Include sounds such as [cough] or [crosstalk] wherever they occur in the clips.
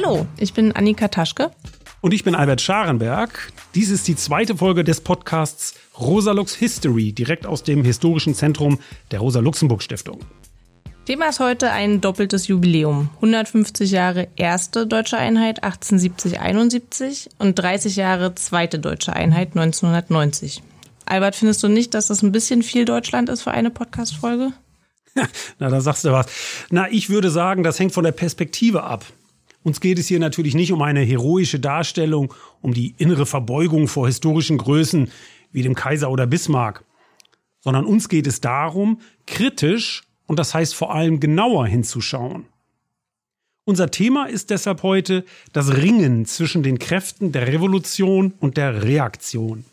Hallo, ich bin Annika Taschke. Und ich bin Albert Scharenberg. Dies ist die zweite Folge des Podcasts Rosalux History, direkt aus dem historischen Zentrum der Rosa-Luxemburg-Stiftung. Thema ist heute ein doppeltes Jubiläum. 150 Jahre erste deutsche Einheit 1870-71 und 30 Jahre zweite deutsche Einheit 1990. Albert, findest du nicht, dass das ein bisschen viel Deutschland ist für eine Podcast-Folge? [laughs] Na, da sagst du was. Na, ich würde sagen, das hängt von der Perspektive ab. Uns geht es hier natürlich nicht um eine heroische Darstellung, um die innere Verbeugung vor historischen Größen wie dem Kaiser oder Bismarck, sondern uns geht es darum, kritisch und das heißt vor allem genauer hinzuschauen. Unser Thema ist deshalb heute das Ringen zwischen den Kräften der Revolution und der Reaktion.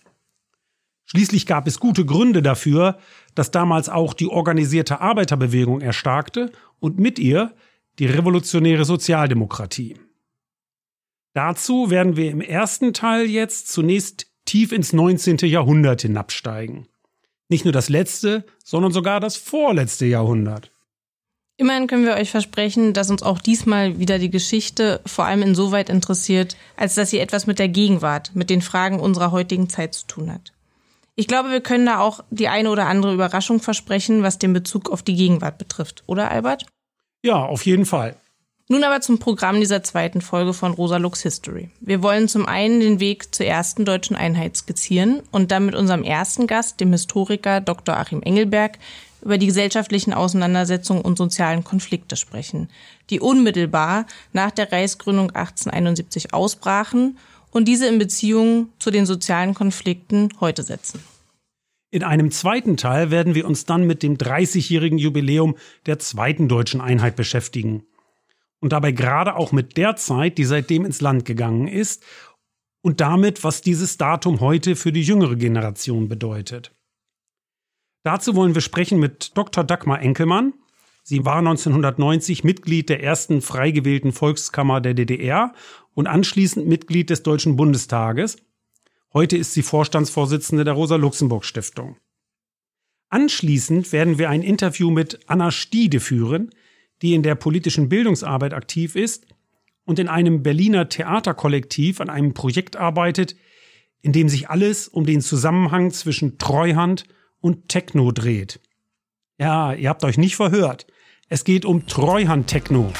Schließlich gab es gute Gründe dafür, dass damals auch die organisierte Arbeiterbewegung erstarkte und mit ihr die revolutionäre Sozialdemokratie. Dazu werden wir im ersten Teil jetzt zunächst tief ins 19. Jahrhundert hinabsteigen. Nicht nur das letzte, sondern sogar das vorletzte Jahrhundert. Immerhin können wir euch versprechen, dass uns auch diesmal wieder die Geschichte vor allem insoweit interessiert, als dass sie etwas mit der Gegenwart, mit den Fragen unserer heutigen Zeit zu tun hat. Ich glaube, wir können da auch die eine oder andere Überraschung versprechen, was den Bezug auf die Gegenwart betrifft, oder Albert? Ja, auf jeden Fall. Nun aber zum Programm dieser zweiten Folge von Rosa Lux History. Wir wollen zum einen den Weg zur ersten deutschen Einheit skizzieren und dann mit unserem ersten Gast, dem Historiker Dr. Achim Engelberg, über die gesellschaftlichen Auseinandersetzungen und sozialen Konflikte sprechen, die unmittelbar nach der Reichsgründung 1871 ausbrachen und diese in Beziehung zu den sozialen Konflikten heute setzen. In einem zweiten Teil werden wir uns dann mit dem 30-jährigen Jubiläum der zweiten deutschen Einheit beschäftigen. Und dabei gerade auch mit der Zeit, die seitdem ins Land gegangen ist und damit, was dieses Datum heute für die jüngere Generation bedeutet. Dazu wollen wir sprechen mit Dr. Dagmar Enkelmann. Sie war 1990 Mitglied der ersten frei gewählten Volkskammer der DDR und anschließend Mitglied des Deutschen Bundestages. Heute ist sie Vorstandsvorsitzende der Rosa-Luxemburg-Stiftung. Anschließend werden wir ein Interview mit Anna Stiede führen, die in der politischen Bildungsarbeit aktiv ist und in einem Berliner Theaterkollektiv an einem Projekt arbeitet, in dem sich alles um den Zusammenhang zwischen Treuhand und Techno dreht. Ja, ihr habt euch nicht verhört. Es geht um Treuhand-Techno.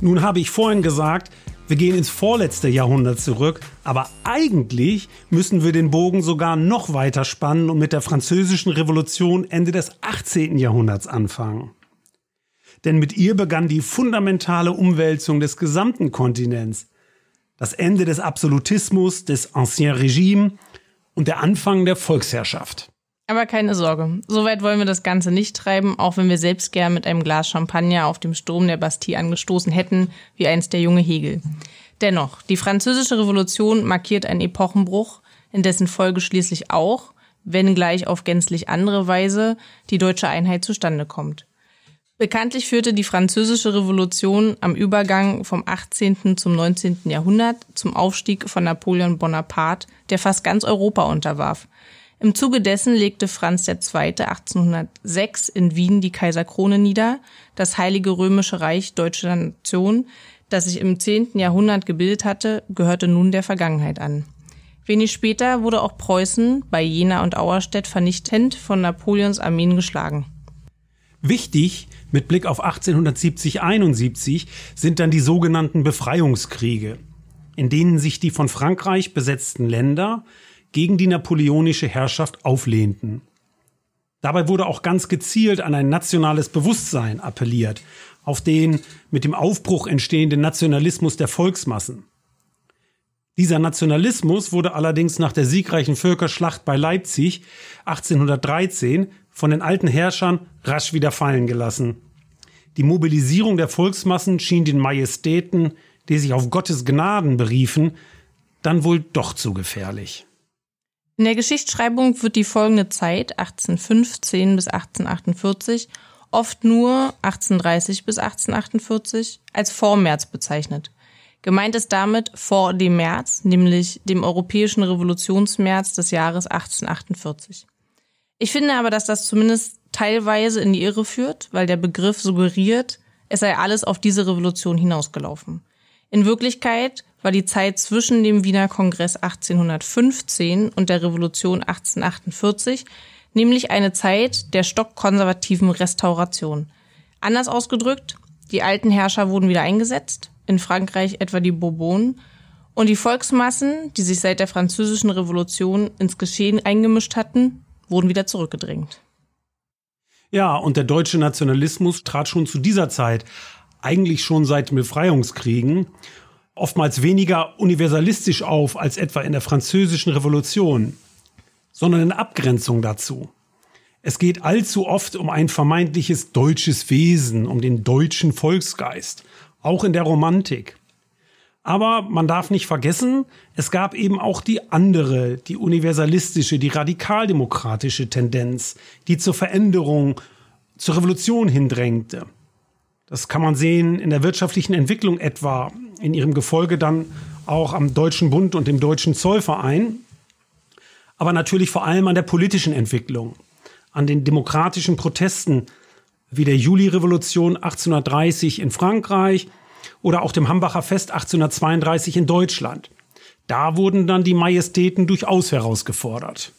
Nun habe ich vorhin gesagt, wir gehen ins vorletzte Jahrhundert zurück, aber eigentlich müssen wir den Bogen sogar noch weiter spannen und mit der französischen Revolution Ende des 18. Jahrhunderts anfangen. Denn mit ihr begann die fundamentale Umwälzung des gesamten Kontinents. Das Ende des Absolutismus, des Ancien Regime und der Anfang der Volksherrschaft. Aber keine Sorge, so weit wollen wir das Ganze nicht treiben, auch wenn wir selbst gern mit einem Glas Champagner auf dem Sturm der Bastille angestoßen hätten, wie einst der junge Hegel. Dennoch, die französische Revolution markiert einen Epochenbruch, in dessen Folge schließlich auch, wenn gleich auf gänzlich andere Weise, die deutsche Einheit zustande kommt. Bekanntlich führte die französische Revolution am Übergang vom 18. zum 19. Jahrhundert zum Aufstieg von Napoleon Bonaparte, der fast ganz Europa unterwarf. Im Zuge dessen legte Franz II. 1806 in Wien die Kaiserkrone nieder. Das Heilige Römische Reich deutscher Nation, das sich im 10. Jahrhundert gebildet hatte, gehörte nun der Vergangenheit an. Wenig später wurde auch Preußen bei Jena und Auerstedt vernichtend von Napoleons Armeen geschlagen. Wichtig mit Blick auf 1870-71 sind dann die sogenannten Befreiungskriege, in denen sich die von Frankreich besetzten Länder gegen die napoleonische Herrschaft auflehnten. Dabei wurde auch ganz gezielt an ein nationales Bewusstsein appelliert, auf den mit dem Aufbruch entstehenden Nationalismus der Volksmassen. Dieser Nationalismus wurde allerdings nach der siegreichen Völkerschlacht bei Leipzig 1813 von den alten Herrschern rasch wieder fallen gelassen. Die Mobilisierung der Volksmassen schien den Majestäten, die sich auf Gottes Gnaden beriefen, dann wohl doch zu gefährlich. In der Geschichtsschreibung wird die folgende Zeit, 1815 bis 1848, oft nur 1830 bis 1848, als Vormärz bezeichnet. Gemeint ist damit vor dem März, nämlich dem europäischen Revolutionsmärz des Jahres 1848. Ich finde aber, dass das zumindest teilweise in die Irre führt, weil der Begriff suggeriert, es sei alles auf diese Revolution hinausgelaufen. In Wirklichkeit war die Zeit zwischen dem Wiener Kongress 1815 und der Revolution 1848 nämlich eine Zeit der stockkonservativen Restauration. Anders ausgedrückt, die alten Herrscher wurden wieder eingesetzt, in Frankreich etwa die Bourbonen, und die Volksmassen, die sich seit der französischen Revolution ins Geschehen eingemischt hatten, wurden wieder zurückgedrängt. Ja, und der deutsche Nationalismus trat schon zu dieser Zeit, eigentlich schon seit den Befreiungskriegen, oftmals weniger universalistisch auf als etwa in der französischen Revolution, sondern in Abgrenzung dazu. Es geht allzu oft um ein vermeintliches deutsches Wesen, um den deutschen Volksgeist, auch in der Romantik. Aber man darf nicht vergessen, es gab eben auch die andere, die universalistische, die radikaldemokratische Tendenz, die zur Veränderung, zur Revolution hindrängte. Das kann man sehen in der wirtschaftlichen Entwicklung etwa, in ihrem Gefolge dann auch am Deutschen Bund und dem Deutschen Zollverein, aber natürlich vor allem an der politischen Entwicklung, an den demokratischen Protesten wie der Julirevolution 1830 in Frankreich oder auch dem Hambacher Fest 1832 in Deutschland. Da wurden dann die Majestäten durchaus herausgefordert.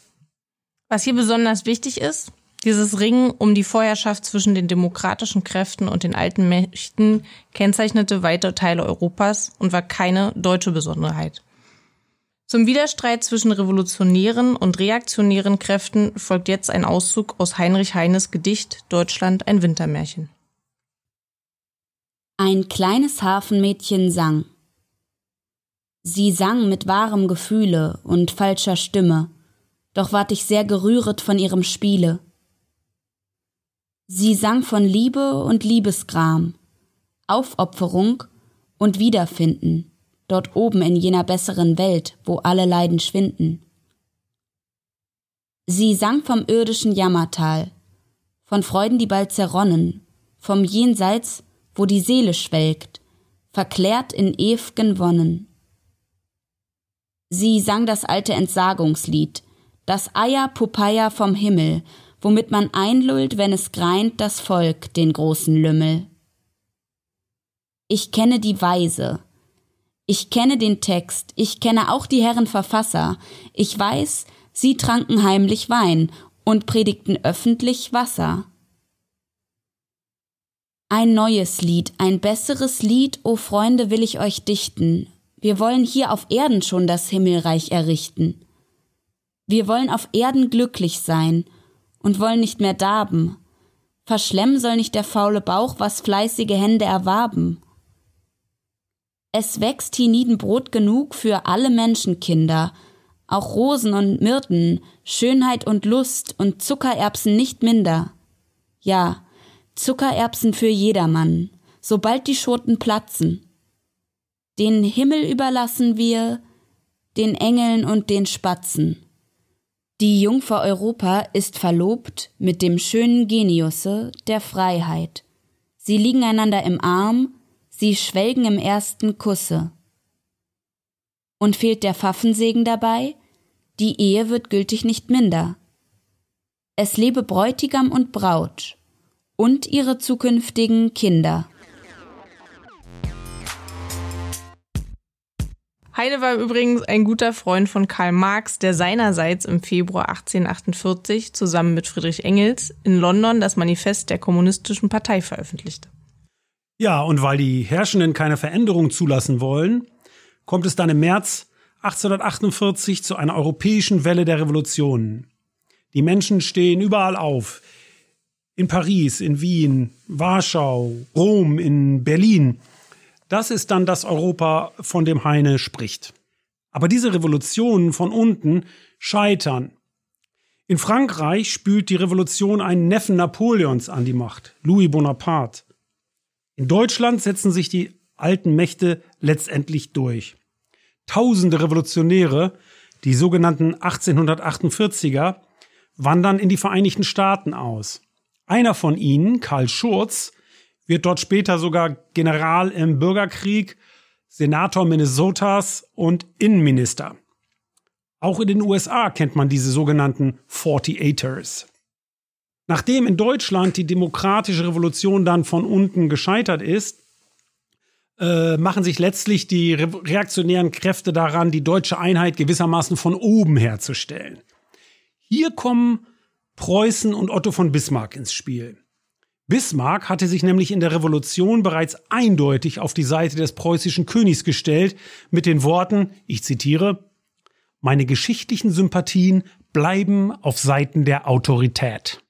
Was hier besonders wichtig ist, dieses Ringen um die Vorherrschaft zwischen den demokratischen Kräften und den alten Mächten kennzeichnete weite Teile Europas und war keine deutsche Besonderheit. Zum Widerstreit zwischen revolutionären und reaktionären Kräften folgt jetzt ein Auszug aus Heinrich Heines Gedicht Deutschland ein Wintermärchen. Ein kleines Hafenmädchen sang. Sie sang mit wahrem Gefühle und falscher Stimme, doch ward ich sehr gerühret von ihrem Spiele. Sie sang von Liebe und Liebesgram, Aufopferung und Wiederfinden, dort oben in jener besseren Welt, wo alle Leiden schwinden. Sie sang vom irdischen Jammertal, von Freuden, die bald zerronnen, vom Jenseits, wo die Seele schwelgt, verklärt in ew'gen Wonnen. Sie sang das alte Entsagungslied, das Eier Popeye vom Himmel, womit man einlullt, wenn es greint das Volk den großen Lümmel. Ich kenne die Weise, ich kenne den Text, ich kenne auch die Herren Verfasser, ich weiß, sie tranken heimlich Wein und predigten öffentlich Wasser. Ein neues Lied, ein besseres Lied, o Freunde, will ich euch dichten. Wir wollen hier auf Erden schon das Himmelreich errichten. Wir wollen auf Erden glücklich sein und wollen nicht mehr darben. Verschlemmen soll nicht der faule Bauch, was fleißige Hände erwarben. Es wächst hienieden Brot genug für alle Menschenkinder, auch Rosen und Myrten, Schönheit und Lust und Zuckererbsen nicht minder. Ja, Zuckererbsen für jedermann, sobald die Schoten platzen. Den Himmel überlassen wir den Engeln und den Spatzen. Die Jungfer Europa ist verlobt mit dem schönen Geniusse der Freiheit. Sie liegen einander im Arm, sie schwelgen im ersten Kusse. Und fehlt der Pfaffensegen dabei? Die Ehe wird gültig nicht minder. Es lebe Bräutigam und Braut, und ihre zukünftigen Kinder. Heine war übrigens ein guter Freund von Karl Marx, der seinerseits im Februar 1848 zusammen mit Friedrich Engels in London das Manifest der Kommunistischen Partei veröffentlichte. Ja, und weil die Herrschenden keine Veränderung zulassen wollen, kommt es dann im März 1848 zu einer europäischen Welle der Revolutionen. Die Menschen stehen überall auf in Paris, in Wien, Warschau, Rom, in Berlin. Das ist dann das Europa, von dem Heine spricht. Aber diese Revolutionen von unten scheitern. In Frankreich spült die Revolution einen Neffen Napoleons an die Macht, Louis Bonaparte. In Deutschland setzen sich die alten Mächte letztendlich durch. Tausende Revolutionäre, die sogenannten 1848er, wandern in die Vereinigten Staaten aus. Einer von ihnen, Karl Schurz, wird dort später sogar General im Bürgerkrieg, Senator Minnesotas und Innenminister. Auch in den USA kennt man diese sogenannten 48ers. Nachdem in Deutschland die demokratische Revolution dann von unten gescheitert ist, äh, machen sich letztlich die reaktionären Kräfte daran, die deutsche Einheit gewissermaßen von oben herzustellen. Hier kommen Preußen und Otto von Bismarck ins Spiel. Bismarck hatte sich nämlich in der Revolution bereits eindeutig auf die Seite des preußischen Königs gestellt mit den Worten, ich zitiere, meine geschichtlichen Sympathien bleiben auf Seiten der Autorität.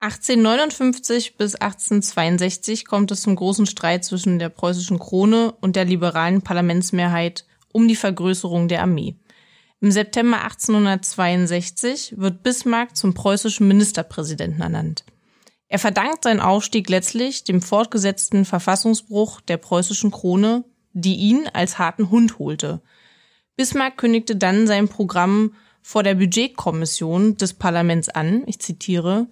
1859 bis 1862 kommt es zum großen Streit zwischen der preußischen Krone und der liberalen Parlamentsmehrheit um die Vergrößerung der Armee. Im September 1862 wird Bismarck zum preußischen Ministerpräsidenten ernannt. Er verdankt seinen Aufstieg letztlich dem fortgesetzten Verfassungsbruch der preußischen Krone, die ihn als harten Hund holte. Bismarck kündigte dann sein Programm vor der Budgetkommission des Parlaments an, ich zitiere,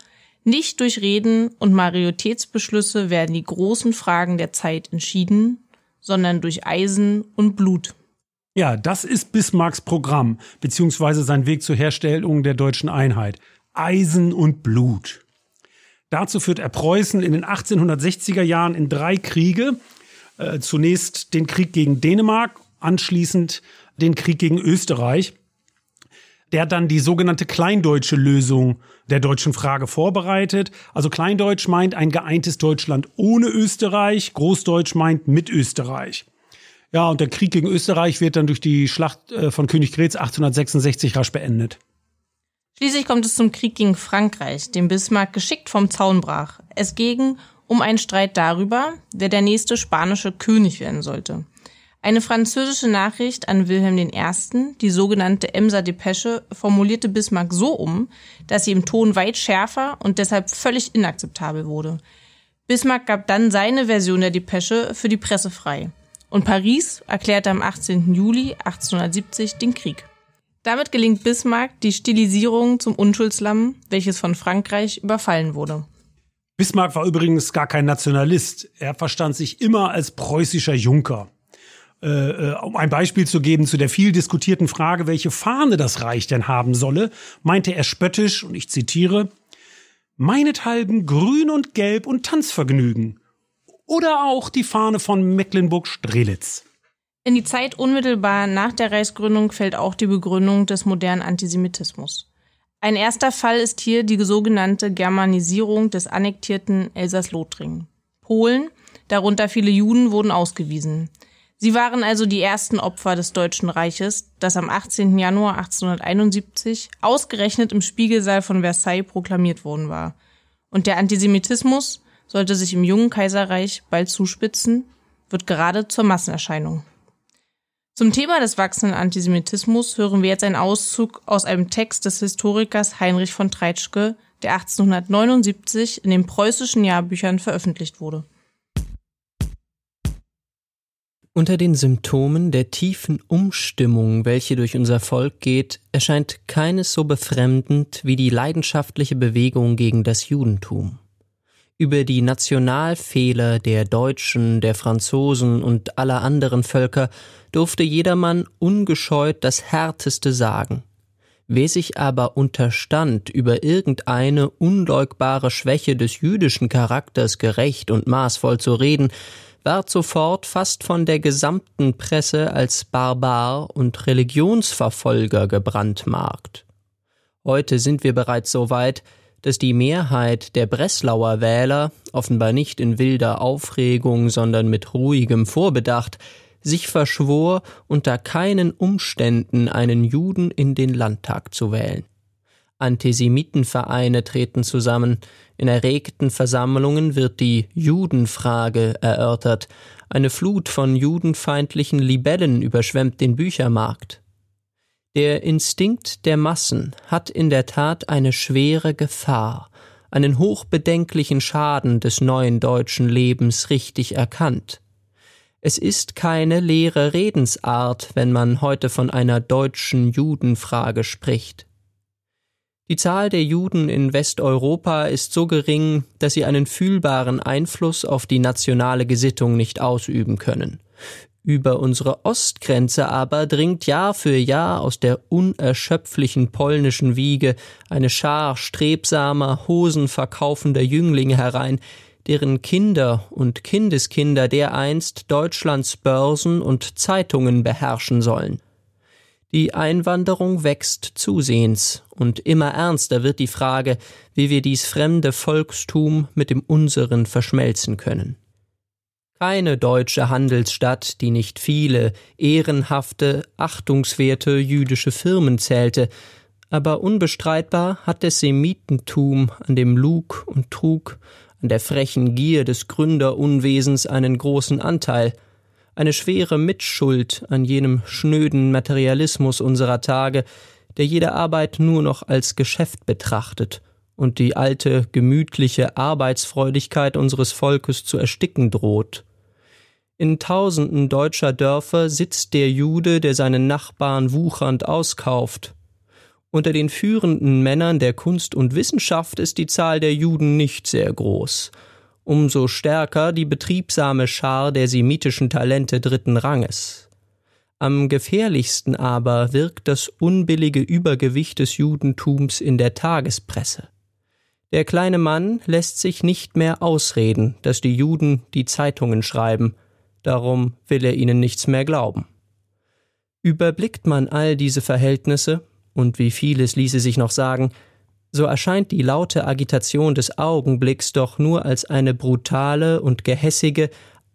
nicht durch Reden und Majoritätsbeschlüsse werden die großen Fragen der Zeit entschieden, sondern durch Eisen und Blut. Ja, das ist Bismarcks Programm, beziehungsweise sein Weg zur Herstellung der deutschen Einheit. Eisen und Blut. Dazu führt er Preußen in den 1860er Jahren in drei Kriege. Äh, zunächst den Krieg gegen Dänemark, anschließend den Krieg gegen Österreich der dann die sogenannte kleindeutsche Lösung der deutschen Frage vorbereitet. Also Kleindeutsch meint ein geeintes Deutschland ohne Österreich, Großdeutsch meint mit Österreich. Ja, und der Krieg gegen Österreich wird dann durch die Schlacht äh, von Königgrätz 1866 rasch beendet. Schließlich kommt es zum Krieg gegen Frankreich, den Bismarck geschickt vom Zaun brach. Es ging um einen Streit darüber, wer der nächste spanische König werden sollte. Eine französische Nachricht an Wilhelm I., die sogenannte Emser Depesche, formulierte Bismarck so um, dass sie im Ton weit schärfer und deshalb völlig inakzeptabel wurde. Bismarck gab dann seine Version der Depesche für die Presse frei. Und Paris erklärte am 18. Juli 1870 den Krieg. Damit gelingt Bismarck die Stilisierung zum Unschuldslamm, welches von Frankreich überfallen wurde. Bismarck war übrigens gar kein Nationalist. Er verstand sich immer als preußischer Junker. Äh, äh, um ein Beispiel zu geben zu der viel diskutierten Frage, welche Fahne das Reich denn haben solle, meinte er spöttisch, und ich zitiere, meinethalben grün und gelb und Tanzvergnügen. Oder auch die Fahne von Mecklenburg-Strelitz. In die Zeit unmittelbar nach der Reichsgründung fällt auch die Begründung des modernen Antisemitismus. Ein erster Fall ist hier die sogenannte Germanisierung des annektierten Elsass-Lothringen. Polen, darunter viele Juden, wurden ausgewiesen. Sie waren also die ersten Opfer des Deutschen Reiches, das am 18. Januar 1871 ausgerechnet im Spiegelsaal von Versailles proklamiert worden war. Und der Antisemitismus sollte sich im jungen Kaiserreich bald zuspitzen, wird gerade zur Massenerscheinung. Zum Thema des wachsenden Antisemitismus hören wir jetzt einen Auszug aus einem Text des Historikers Heinrich von Treitschke, der 1879 in den preußischen Jahrbüchern veröffentlicht wurde. Unter den Symptomen der tiefen Umstimmung, welche durch unser Volk geht, erscheint keines so befremdend wie die leidenschaftliche Bewegung gegen das Judentum. Über die Nationalfehler der Deutschen, der Franzosen und aller anderen Völker durfte jedermann ungescheut das Härteste sagen. Wer sich aber unterstand, über irgendeine unleugbare Schwäche des jüdischen Charakters gerecht und maßvoll zu reden, ward sofort fast von der gesamten Presse als Barbar und Religionsverfolger gebrandmarkt. Heute sind wir bereits so weit, dass die Mehrheit der Breslauer Wähler, offenbar nicht in wilder Aufregung, sondern mit ruhigem Vorbedacht, sich verschwor, unter keinen Umständen einen Juden in den Landtag zu wählen. Antisemitenvereine treten zusammen, in erregten Versammlungen wird die Judenfrage erörtert, eine Flut von judenfeindlichen Libellen überschwemmt den Büchermarkt. Der Instinkt der Massen hat in der Tat eine schwere Gefahr, einen hochbedenklichen Schaden des neuen deutschen Lebens richtig erkannt. Es ist keine leere Redensart, wenn man heute von einer deutschen Judenfrage spricht. Die Zahl der Juden in Westeuropa ist so gering, dass sie einen fühlbaren Einfluss auf die nationale Gesittung nicht ausüben können. Über unsere Ostgrenze aber dringt Jahr für Jahr aus der unerschöpflichen polnischen Wiege eine Schar strebsamer, hosenverkaufender Jünglinge herein, deren Kinder und Kindeskinder dereinst Deutschlands Börsen und Zeitungen beherrschen sollen. Die Einwanderung wächst zusehends, und immer ernster wird die Frage, wie wir dies fremde Volkstum mit dem unseren verschmelzen können keine deutsche Handelsstadt, die nicht viele ehrenhafte, achtungswerte jüdische Firmen zählte, aber unbestreitbar hat das Semitentum an dem Lug und Trug, an der frechen Gier des Gründerunwesens einen großen Anteil, eine schwere Mitschuld an jenem schnöden Materialismus unserer Tage, der jede Arbeit nur noch als Geschäft betrachtet und die alte, gemütliche Arbeitsfreudigkeit unseres Volkes zu ersticken droht. In tausenden deutscher Dörfer sitzt der Jude, der seinen Nachbarn wuchernd auskauft. Unter den führenden Männern der Kunst und Wissenschaft ist die Zahl der Juden nicht sehr groß, umso stärker die betriebsame Schar der semitischen Talente dritten Ranges. Am gefährlichsten aber wirkt das unbillige Übergewicht des Judentums in der Tagespresse. Der kleine Mann lässt sich nicht mehr ausreden, dass die Juden die Zeitungen schreiben, darum will er ihnen nichts mehr glauben. Überblickt man all diese Verhältnisse, und wie vieles ließe sich noch sagen, so erscheint die laute Agitation des Augenblicks doch nur als eine brutale und gehässige,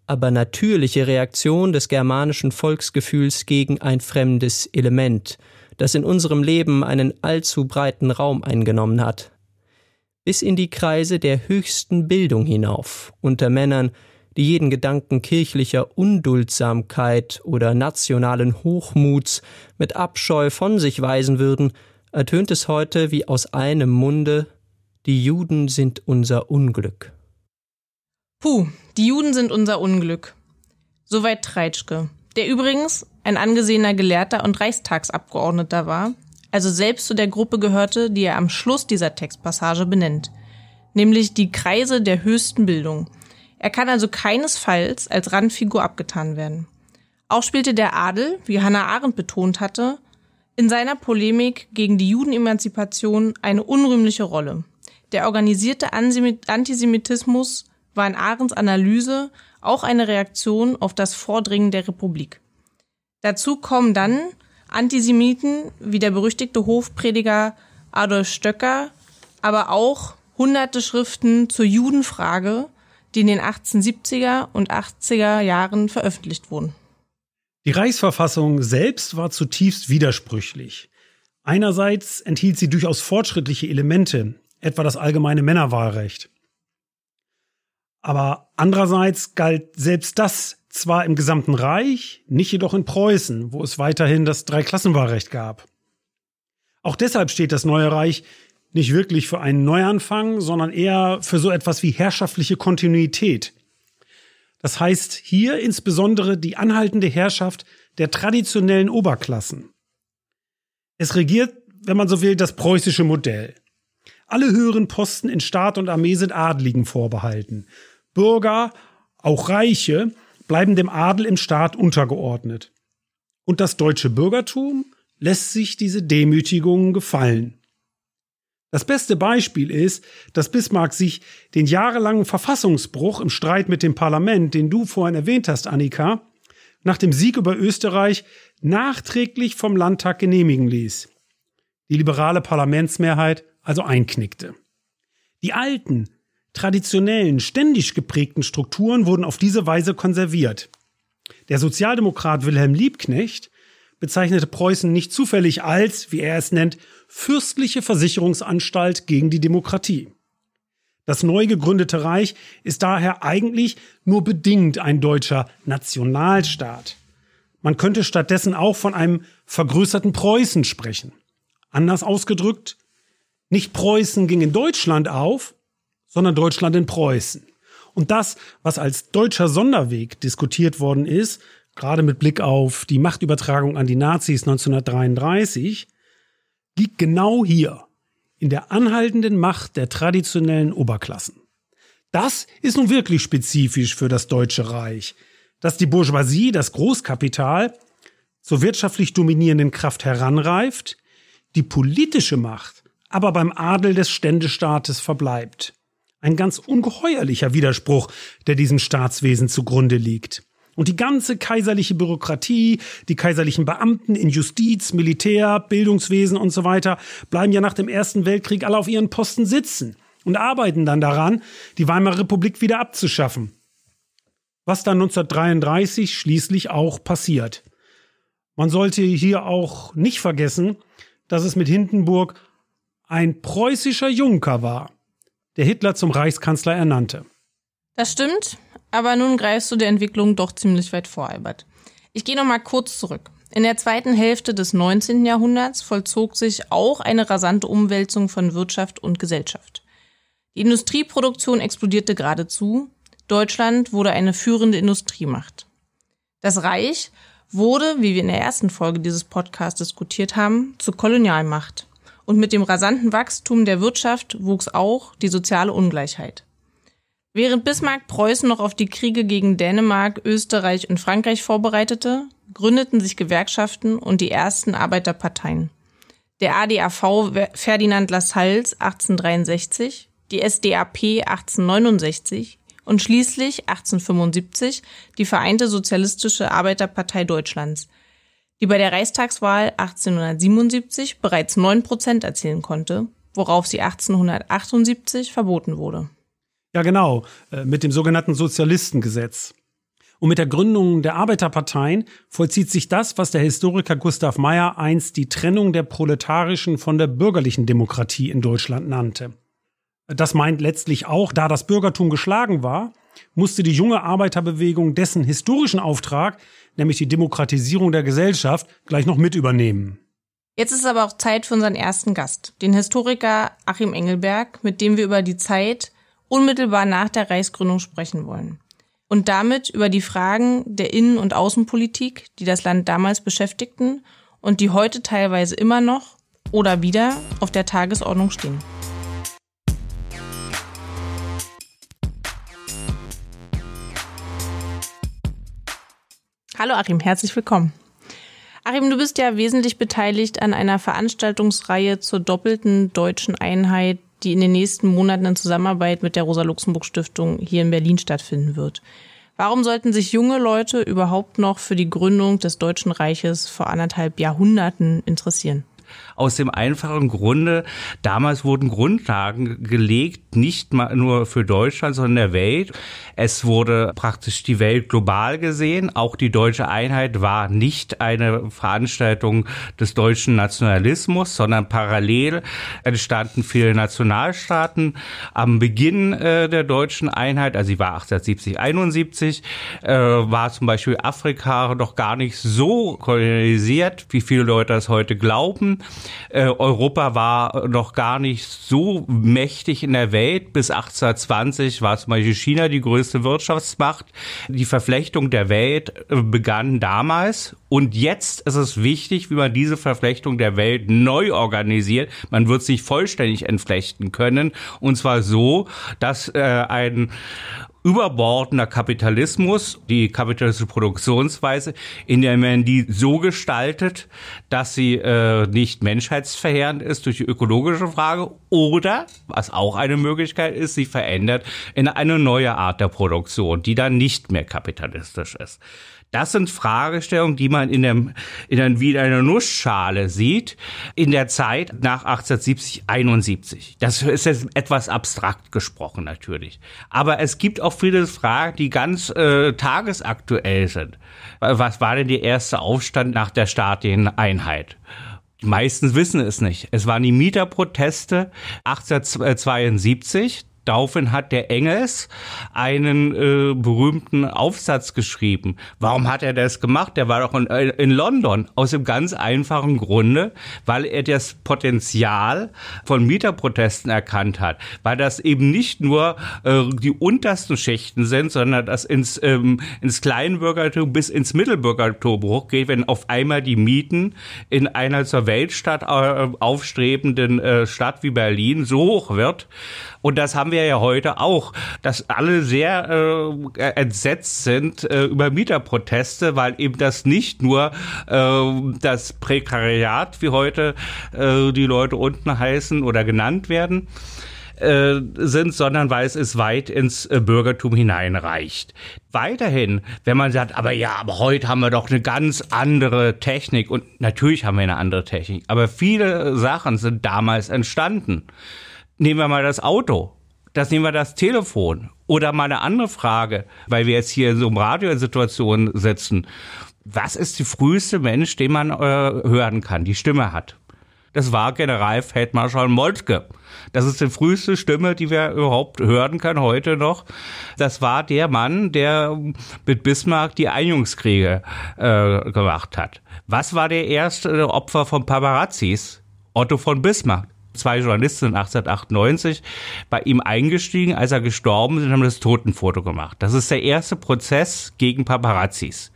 aber natürliche Reaktion des germanischen Volksgefühls gegen ein fremdes Element, das in unserem Leben einen allzu breiten Raum eingenommen hat bis in die Kreise der höchsten Bildung hinauf, unter Männern, die jeden Gedanken kirchlicher Unduldsamkeit oder nationalen Hochmuts mit Abscheu von sich weisen würden, ertönt es heute wie aus einem Munde Die Juden sind unser Unglück. Puh, die Juden sind unser Unglück. Soweit Treitschke, der übrigens ein angesehener Gelehrter und Reichstagsabgeordneter war, also selbst zu der Gruppe gehörte, die er am Schluss dieser Textpassage benennt, nämlich die Kreise der höchsten Bildung. Er kann also keinesfalls als Randfigur abgetan werden. Auch spielte der Adel, wie Hannah Arendt betont hatte, in seiner Polemik gegen die Judenemanzipation eine unrühmliche Rolle. Der organisierte Antisemitismus war in Arendts Analyse auch eine Reaktion auf das Vordringen der Republik. Dazu kommen dann Antisemiten wie der berüchtigte Hofprediger Adolf Stöcker, aber auch hunderte Schriften zur Judenfrage, die in den 1870er und 80er Jahren veröffentlicht wurden. Die Reichsverfassung selbst war zutiefst widersprüchlich. Einerseits enthielt sie durchaus fortschrittliche Elemente, etwa das allgemeine Männerwahlrecht. Aber andererseits galt selbst das zwar im gesamten Reich, nicht jedoch in Preußen, wo es weiterhin das Dreiklassenwahlrecht gab. Auch deshalb steht das neue Reich nicht wirklich für einen Neuanfang, sondern eher für so etwas wie herrschaftliche Kontinuität. Das heißt hier insbesondere die anhaltende Herrschaft der traditionellen Oberklassen. Es regiert, wenn man so will, das preußische Modell. Alle höheren Posten in Staat und Armee sind Adligen vorbehalten. Bürger, auch Reiche, bleiben dem Adel im Staat untergeordnet. Und das deutsche Bürgertum lässt sich diese Demütigungen gefallen. Das beste Beispiel ist, dass Bismarck sich den jahrelangen Verfassungsbruch im Streit mit dem Parlament, den du vorhin erwähnt hast, Annika, nach dem Sieg über Österreich nachträglich vom Landtag genehmigen ließ. Die liberale Parlamentsmehrheit also einknickte. Die alten, traditionellen, ständig geprägten Strukturen wurden auf diese Weise konserviert. Der Sozialdemokrat Wilhelm Liebknecht bezeichnete Preußen nicht zufällig als, wie er es nennt, fürstliche Versicherungsanstalt gegen die Demokratie. Das neu gegründete Reich ist daher eigentlich nur bedingt ein deutscher Nationalstaat. Man könnte stattdessen auch von einem vergrößerten Preußen sprechen. Anders ausgedrückt, nicht Preußen ging in Deutschland auf, sondern Deutschland in Preußen. Und das, was als deutscher Sonderweg diskutiert worden ist, gerade mit Blick auf die Machtübertragung an die Nazis 1933, liegt genau hier, in der anhaltenden Macht der traditionellen Oberklassen. Das ist nun wirklich spezifisch für das Deutsche Reich, dass die Bourgeoisie, das Großkapital, zur wirtschaftlich dominierenden Kraft heranreift, die politische Macht aber beim Adel des Ständestaates verbleibt. Ein ganz ungeheuerlicher Widerspruch, der diesem Staatswesen zugrunde liegt. Und die ganze kaiserliche Bürokratie, die kaiserlichen Beamten in Justiz, Militär, Bildungswesen und so weiter bleiben ja nach dem Ersten Weltkrieg alle auf ihren Posten sitzen und arbeiten dann daran, die Weimarer Republik wieder abzuschaffen. Was dann 1933 schließlich auch passiert. Man sollte hier auch nicht vergessen, dass es mit Hindenburg ein preußischer Junker war, der Hitler zum Reichskanzler ernannte. Das stimmt, aber nun greifst du der Entwicklung doch ziemlich weit vor, Albert. Ich gehe noch mal kurz zurück. In der zweiten Hälfte des 19. Jahrhunderts vollzog sich auch eine rasante Umwälzung von Wirtschaft und Gesellschaft. Die Industrieproduktion explodierte geradezu. Deutschland wurde eine führende Industriemacht. Das Reich wurde, wie wir in der ersten Folge dieses Podcasts diskutiert haben, zur Kolonialmacht. Und mit dem rasanten Wachstum der Wirtschaft wuchs auch die soziale Ungleichheit. Während Bismarck Preußen noch auf die Kriege gegen Dänemark, Österreich und Frankreich vorbereitete, gründeten sich Gewerkschaften und die ersten Arbeiterparteien. Der ADAV Ferdinand Lassalles 1863, die SDAP 1869 und schließlich 1875 die Vereinte Sozialistische Arbeiterpartei Deutschlands, die bei der Reichstagswahl 1877 bereits 9 Prozent erzielen konnte, worauf sie 1878 verboten wurde. Ja, genau, äh, mit dem sogenannten Sozialistengesetz. Und mit der Gründung der Arbeiterparteien vollzieht sich das, was der Historiker Gustav Meyer einst die Trennung der proletarischen von der bürgerlichen Demokratie in Deutschland nannte. Das meint letztlich auch, da das Bürgertum geschlagen war, musste die junge Arbeiterbewegung dessen historischen Auftrag, nämlich die Demokratisierung der Gesellschaft, gleich noch mit übernehmen. Jetzt ist aber auch Zeit für unseren ersten Gast, den Historiker Achim Engelberg, mit dem wir über die Zeit unmittelbar nach der Reichsgründung sprechen wollen. Und damit über die Fragen der Innen- und Außenpolitik, die das Land damals beschäftigten und die heute teilweise immer noch oder wieder auf der Tagesordnung stehen. Hallo Achim, herzlich willkommen. Achim, du bist ja wesentlich beteiligt an einer Veranstaltungsreihe zur doppelten deutschen Einheit, die in den nächsten Monaten in Zusammenarbeit mit der Rosa-Luxemburg-Stiftung hier in Berlin stattfinden wird. Warum sollten sich junge Leute überhaupt noch für die Gründung des Deutschen Reiches vor anderthalb Jahrhunderten interessieren? Aus dem einfachen Grunde, damals wurden Grundlagen gelegt, nicht nur für Deutschland, sondern der Welt. Es wurde praktisch die Welt global gesehen. Auch die deutsche Einheit war nicht eine Veranstaltung des deutschen Nationalismus, sondern parallel entstanden viele Nationalstaaten. Am Beginn äh, der deutschen Einheit, also sie war 1870, 71, äh, war zum Beispiel Afrika noch gar nicht so kolonisiert, wie viele Leute das heute glauben. Äh, Europa war noch gar nicht so mächtig in der Welt. Bis 1820 war zum Beispiel China die größte Wirtschaftsmacht. Die Verflechtung der Welt äh, begann damals. Und jetzt ist es wichtig, wie man diese Verflechtung der Welt neu organisiert. Man wird sich vollständig entflechten können. Und zwar so, dass äh, ein überbordender Kapitalismus, die kapitalistische Produktionsweise, in der man die so gestaltet, dass sie äh, nicht menschheitsverheerend ist durch die ökologische Frage oder, was auch eine Möglichkeit ist, sie verändert in eine neue Art der Produktion, die dann nicht mehr kapitalistisch ist. Das sind Fragestellungen, die man in, dem, in einem, wie in einer Nussschale sieht, in der Zeit nach 1870, 71. Das ist jetzt etwas abstrakt gesprochen natürlich. Aber es gibt auch viele Fragen, die ganz äh, tagesaktuell sind. Was war denn der erste Aufstand nach der staatlichen Einheit? Die meisten wissen es nicht. Es waren die Mieterproteste 1872. Daraufhin hat der Engels einen äh, berühmten Aufsatz geschrieben. Warum hat er das gemacht? Der war doch in, äh, in, London. Aus dem ganz einfachen Grunde, weil er das Potenzial von Mieterprotesten erkannt hat. Weil das eben nicht nur äh, die untersten Schichten sind, sondern das ins, ähm, ins Kleinbürgertum bis ins Mittelbürgertum hochgeht, wenn auf einmal die Mieten in einer zur Weltstadt äh, aufstrebenden äh, Stadt wie Berlin so hoch wird. Und das haben wir ja heute auch, dass alle sehr äh, entsetzt sind äh, über Mieterproteste, weil eben das nicht nur äh, das Prekariat, wie heute äh, die Leute unten heißen oder genannt werden, äh, sind, sondern weil es es weit ins äh, Bürgertum hineinreicht. Weiterhin, wenn man sagt, aber ja, aber heute haben wir doch eine ganz andere Technik und natürlich haben wir eine andere Technik, aber viele Sachen sind damals entstanden. Nehmen wir mal das Auto. Das nehmen wir das Telefon. Oder mal eine andere Frage, weil wir jetzt hier in so einer Radiosituation sitzen. Was ist die früheste Mensch, den man äh, hören kann, die Stimme hat? Das war Generalfeldmarschall Moltke. Das ist die früheste Stimme, die wir überhaupt hören können heute noch. Das war der Mann, der mit Bismarck die Einjungskriege äh, gemacht hat. Was war der erste Opfer von Paparazzis? Otto von Bismarck. Zwei Journalisten 1898 bei ihm eingestiegen, als er gestorben ist, und haben das Totenfoto gemacht. Das ist der erste Prozess gegen Paparazzis.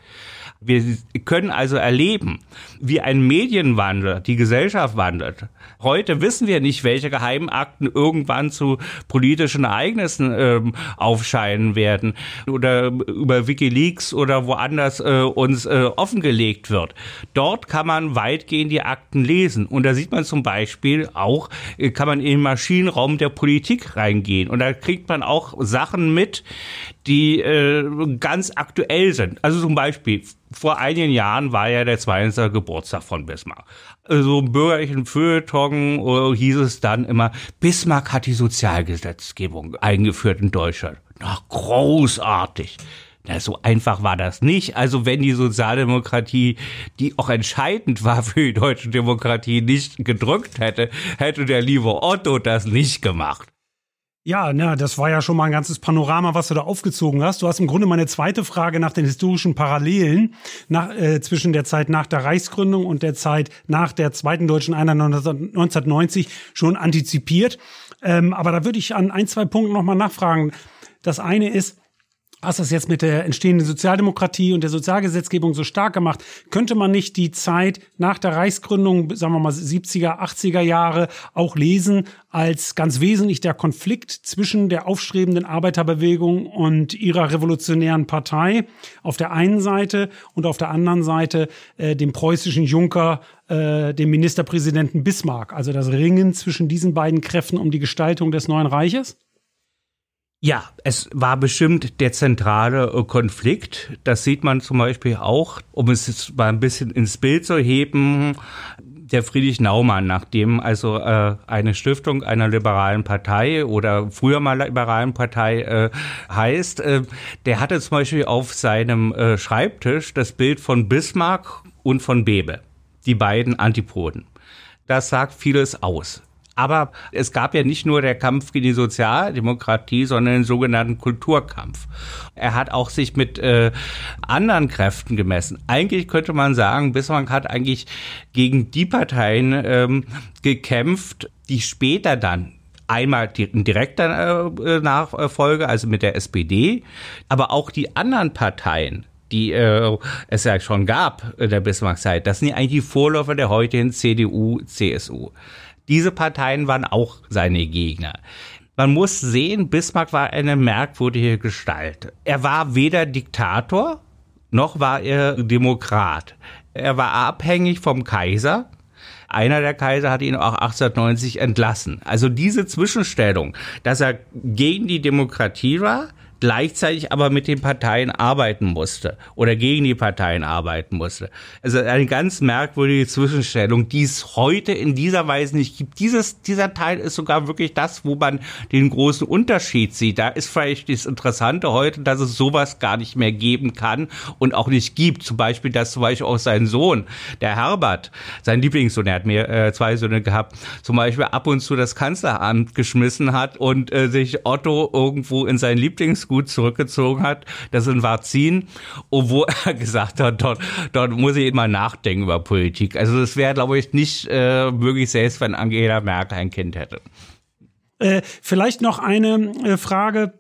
Wir können also erleben, wie ein Medienwandel die Gesellschaft wandelt. Heute wissen wir nicht, welche Geheimakten irgendwann zu politischen Ereignissen ähm, aufscheinen werden oder über Wikileaks oder woanders äh, uns äh, offengelegt wird. Dort kann man weitgehend die Akten lesen und da sieht man zum Beispiel auch, äh, kann man in den Maschinenraum der Politik reingehen und da kriegt man auch Sachen mit, die äh, ganz aktuell sind. Also zum Beispiel, vor einigen Jahren war ja der 20. Geburtstag von Bismarck. So also im bürgerlichen Feuilleton äh, hieß es dann immer, Bismarck hat die Sozialgesetzgebung eingeführt in Deutschland. Na, großartig. Na, so einfach war das nicht. Also wenn die Sozialdemokratie, die auch entscheidend war für die deutsche Demokratie, nicht gedrückt hätte, hätte der liebe Otto das nicht gemacht. Ja, na, das war ja schon mal ein ganzes Panorama, was du da aufgezogen hast. Du hast im Grunde meine zweite Frage nach den historischen Parallelen nach, äh, zwischen der Zeit nach der Reichsgründung und der Zeit nach der zweiten deutschen Einheit 1990 schon antizipiert. Ähm, aber da würde ich an ein, zwei Punkten nochmal nachfragen. Das eine ist, hast das jetzt mit der entstehenden Sozialdemokratie und der Sozialgesetzgebung so stark gemacht, könnte man nicht die Zeit nach der Reichsgründung, sagen wir mal 70er, 80er Jahre auch lesen als ganz wesentlich der Konflikt zwischen der aufstrebenden Arbeiterbewegung und ihrer revolutionären Partei auf der einen Seite und auf der anderen Seite äh, dem preußischen Junker, äh, dem Ministerpräsidenten Bismarck, also das Ringen zwischen diesen beiden Kräften um die Gestaltung des neuen Reiches? Ja, es war bestimmt der zentrale äh, Konflikt. Das sieht man zum Beispiel auch, um es jetzt mal ein bisschen ins Bild zu heben. Der Friedrich Naumann, nachdem also äh, eine Stiftung einer liberalen Partei oder früher mal liberalen Partei äh, heißt, äh, der hatte zum Beispiel auf seinem äh, Schreibtisch das Bild von Bismarck und von Bebe, die beiden Antipoden. Das sagt vieles aus. Aber es gab ja nicht nur der Kampf gegen die Sozialdemokratie, sondern den sogenannten Kulturkampf. Er hat auch sich mit äh, anderen Kräften gemessen. Eigentlich könnte man sagen, Bismarck hat eigentlich gegen die Parteien ähm, gekämpft, die später dann einmal in direkter äh, Nachfolge, also mit der SPD, aber auch die anderen Parteien, die äh, es ja schon gab in der Bismarck-Zeit, das sind ja eigentlich die Vorläufer der heutigen CDU, CSU. Diese Parteien waren auch seine Gegner. Man muss sehen, Bismarck war eine merkwürdige Gestalt. Er war weder Diktator, noch war er Demokrat. Er war abhängig vom Kaiser. Einer der Kaiser hat ihn auch 1890 entlassen. Also diese Zwischenstellung, dass er gegen die Demokratie war, gleichzeitig aber mit den Parteien arbeiten musste oder gegen die Parteien arbeiten musste. Also eine ganz merkwürdige Zwischenstellung, die es heute in dieser Weise nicht gibt. Dieses, dieser Teil ist sogar wirklich das, wo man den großen Unterschied sieht. Da ist vielleicht das Interessante heute, dass es sowas gar nicht mehr geben kann und auch nicht gibt. Zum Beispiel, dass zum Beispiel auch sein Sohn, der Herbert, sein Lieblingssohn, er hat mir äh, zwei Söhne gehabt, zum Beispiel ab und zu das Kanzleramt geschmissen hat und äh, sich Otto irgendwo in sein Lieblingsgut gut zurückgezogen hat. Das in Varzin, obwohl [laughs] er gesagt hat, dort, dort muss ich immer nachdenken über Politik. Also das wäre, glaube ich, nicht äh, möglich, selbst wenn Angela Merkel ein Kind hätte. Äh, vielleicht noch eine äh, Frage.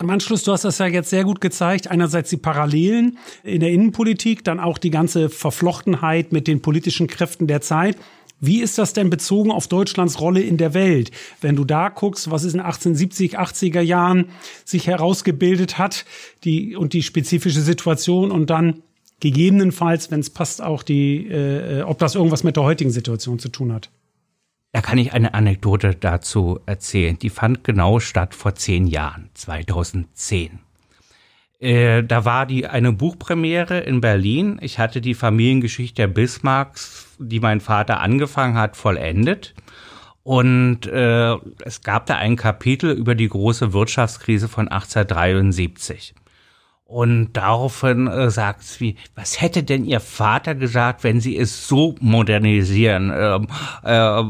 Im Anschluss, du hast das ja jetzt sehr gut gezeigt. Einerseits die Parallelen in der Innenpolitik, dann auch die ganze Verflochtenheit mit den politischen Kräften der Zeit. Wie ist das denn bezogen auf Deutschlands Rolle in der Welt? Wenn du da guckst, was es in 1870, 80er Jahren sich herausgebildet hat, die und die spezifische Situation und dann gegebenenfalls, wenn es passt, auch die, äh, ob das irgendwas mit der heutigen Situation zu tun hat. Da kann ich eine Anekdote dazu erzählen. Die fand genau statt vor zehn Jahren, 2010. Äh, da war die eine Buchpremiere in Berlin. Ich hatte die Familiengeschichte der Bismarcks, die mein Vater angefangen hat, vollendet. Und äh, es gab da ein Kapitel über die große Wirtschaftskrise von 1873. Und daraufhin äh, sagt sie, was hätte denn ihr Vater gesagt, wenn sie es so modernisieren äh, äh,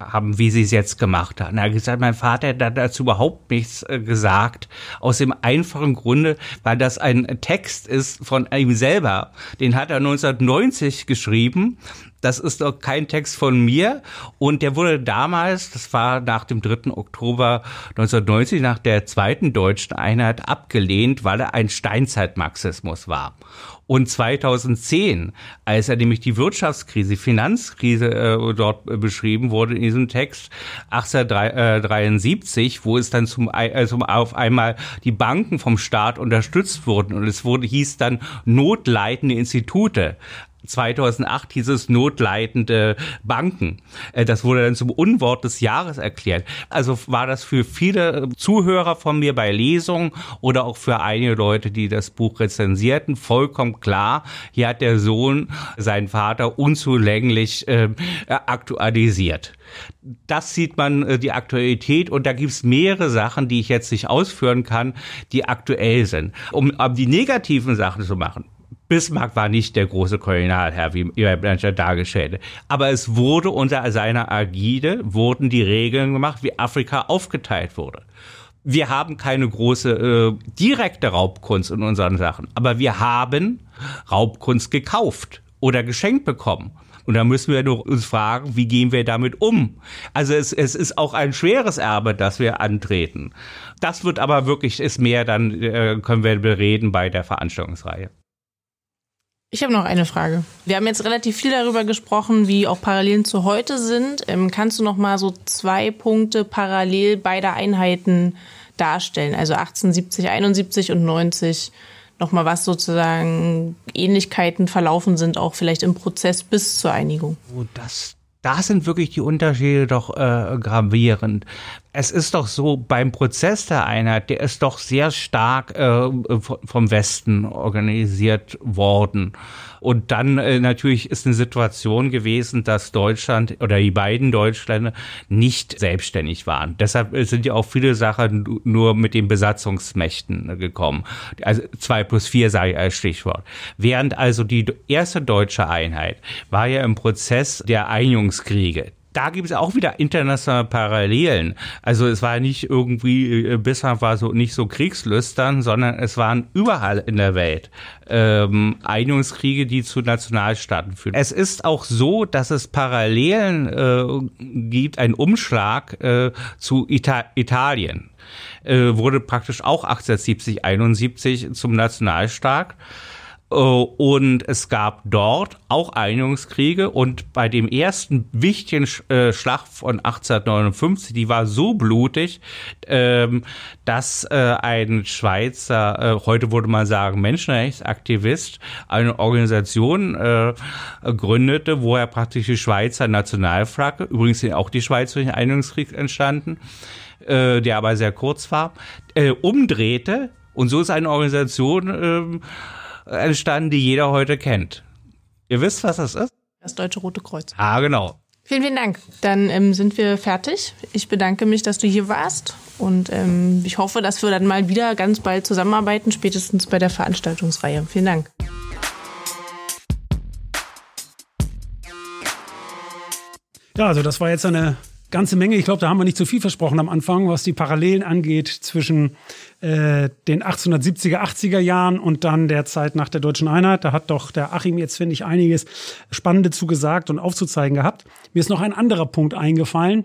haben, wie sie es jetzt gemacht haben? Er hat gesagt, mein Vater hat dazu überhaupt nichts äh, gesagt, aus dem einfachen Grunde, weil das ein Text ist von ihm selber. Den hat er 1990 geschrieben das ist doch kein Text von mir. Und der wurde damals, das war nach dem 3. Oktober 1990, nach der zweiten deutschen Einheit abgelehnt, weil er ein Steinzeitmarxismus war. Und 2010, als er nämlich die Wirtschaftskrise, Finanzkrise äh, dort beschrieben wurde in diesem Text 1873, wo es dann zum, äh, zum auf einmal die Banken vom Staat unterstützt wurden und es wurde hieß dann notleitende Institute. 2008 hieß es notleitende Banken. Äh, das wurde dann zum Unwort des Jahres erklärt. Also war das für viele Zuhörer von mir bei Lesungen oder auch für einige Leute, die das Buch rezensierten, vollkommen klar, hier hat der Sohn seinen Vater unzulänglich äh, aktualisiert. Das sieht man äh, die Aktualität und da gibt's mehrere Sachen, die ich jetzt nicht ausführen kann, die aktuell sind. Um, um die negativen Sachen zu machen, Bismarck war nicht der große Kolonialherr, wie ihr Blanchard dargestellt Aber es wurde unter seiner Agide, wurden die Regeln gemacht, wie Afrika aufgeteilt wurde. Wir haben keine große äh, direkte Raubkunst in unseren Sachen, aber wir haben Raubkunst gekauft oder geschenkt bekommen. Und da müssen wir uns fragen, wie gehen wir damit um? Also es, es ist auch ein schweres Erbe, das wir antreten. Das wird aber wirklich, ist mehr, dann äh, können wir bereden bei der Veranstaltungsreihe. Ich habe noch eine Frage. Wir haben jetzt relativ viel darüber gesprochen, wie auch Parallelen zu heute sind. Ähm, kannst du noch mal so zwei Punkte parallel beider Einheiten darstellen? Also 1870, 71 und 90. Noch mal was sozusagen Ähnlichkeiten verlaufen sind, auch vielleicht im Prozess bis zur Einigung. Oh, das, da sind wirklich die Unterschiede doch äh, gravierend. Es ist doch so, beim Prozess der Einheit, der ist doch sehr stark äh, vom Westen organisiert worden. Und dann äh, natürlich ist eine Situation gewesen, dass Deutschland oder die beiden Deutschländer nicht selbstständig waren. Deshalb sind ja auch viele Sachen nur mit den Besatzungsmächten gekommen. Also zwei plus vier ich als Stichwort. Während also die erste deutsche Einheit war ja im Prozess der Einigungskriege da gibt es auch wieder internationale Parallelen. Also es war nicht irgendwie, äh, bisher war so nicht so kriegslüstern, sondern es waren überall in der Welt ähm, Einigungskriege, die zu Nationalstaaten führen. Es ist auch so, dass es Parallelen äh, gibt, ein Umschlag äh, zu Ita Italien. Äh, wurde praktisch auch 1870, 71 zum Nationalstaat. Äh, und es gab dort auch Einigungskriege und bei dem ersten wichtigen äh, Schlacht von 1859, die war so blutig, ähm, dass äh, ein Schweizer, heute würde man sagen Menschenrechtsaktivist, eine Organisation gründete, wo er praktisch die Schweizer Nationalflagge, übrigens sind auch die Schweiz durch den Einigungskrieg entstanden, der aber sehr kurz war, umdrehte. Und so ist eine Organisation ähm, entstanden, die jeder heute kennt. Ihr wisst, was das ist? Das Deutsche Rote Kreuz. Ah, genau. Vielen, vielen Dank. Dann ähm, sind wir fertig. Ich bedanke mich, dass du hier warst und ähm, ich hoffe, dass wir dann mal wieder ganz bald zusammenarbeiten, spätestens bei der Veranstaltungsreihe. Vielen Dank. Ja, also das war jetzt eine ganze Menge. Ich glaube, da haben wir nicht zu viel versprochen am Anfang, was die Parallelen angeht zwischen äh, den 1870er, 80er Jahren und dann der Zeit nach der deutschen Einheit. Da hat doch der Achim jetzt, finde ich, einiges Spannende zugesagt und aufzuzeigen gehabt. Mir ist noch ein anderer Punkt eingefallen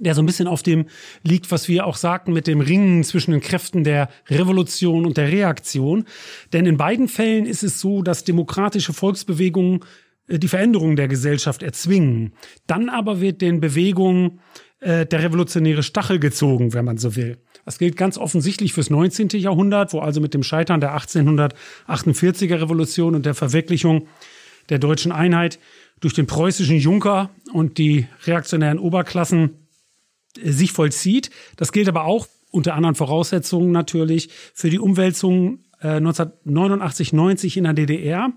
der so ein bisschen auf dem liegt, was wir auch sagten mit dem Ringen zwischen den Kräften der Revolution und der Reaktion. Denn in beiden Fällen ist es so, dass demokratische Volksbewegungen äh, die Veränderung der Gesellschaft erzwingen. Dann aber wird den Bewegungen äh, der revolutionäre Stachel gezogen, wenn man so will. Das gilt ganz offensichtlich fürs 19. Jahrhundert, wo also mit dem Scheitern der 1848er Revolution und der Verwirklichung der deutschen Einheit durch den preußischen Junker und die reaktionären Oberklassen äh, sich vollzieht. Das gilt aber auch unter anderen Voraussetzungen natürlich für die Umwälzung äh, 1989, 90 in der DDR.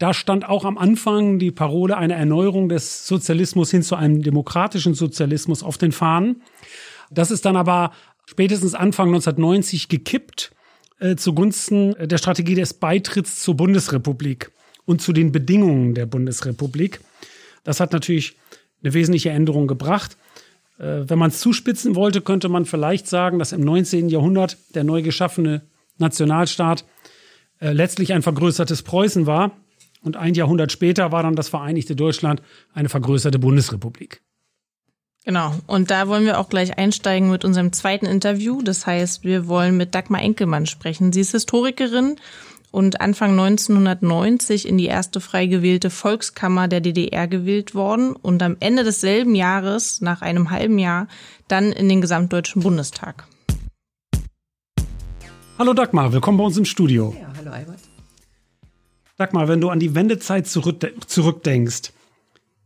Da stand auch am Anfang die Parole einer Erneuerung des Sozialismus hin zu einem demokratischen Sozialismus auf den Fahnen. Das ist dann aber spätestens Anfang 1990 gekippt äh, zugunsten der Strategie des Beitritts zur Bundesrepublik und zu den Bedingungen der Bundesrepublik. Das hat natürlich eine wesentliche Änderung gebracht. Äh, wenn man es zuspitzen wollte, könnte man vielleicht sagen, dass im 19. Jahrhundert der neu geschaffene Nationalstaat äh, letztlich ein vergrößertes Preußen war. Und ein Jahrhundert später war dann das Vereinigte Deutschland eine vergrößerte Bundesrepublik. Genau. Und da wollen wir auch gleich einsteigen mit unserem zweiten Interview. Das heißt, wir wollen mit Dagmar Enkelmann sprechen. Sie ist Historikerin und Anfang 1990 in die erste frei gewählte Volkskammer der DDR gewählt worden und am Ende desselben Jahres, nach einem halben Jahr, dann in den Gesamtdeutschen Bundestag. Hallo Dagmar, willkommen bei uns im Studio. Ja, hallo Albert. Dagmar, wenn du an die Wendezeit zurückdenkst,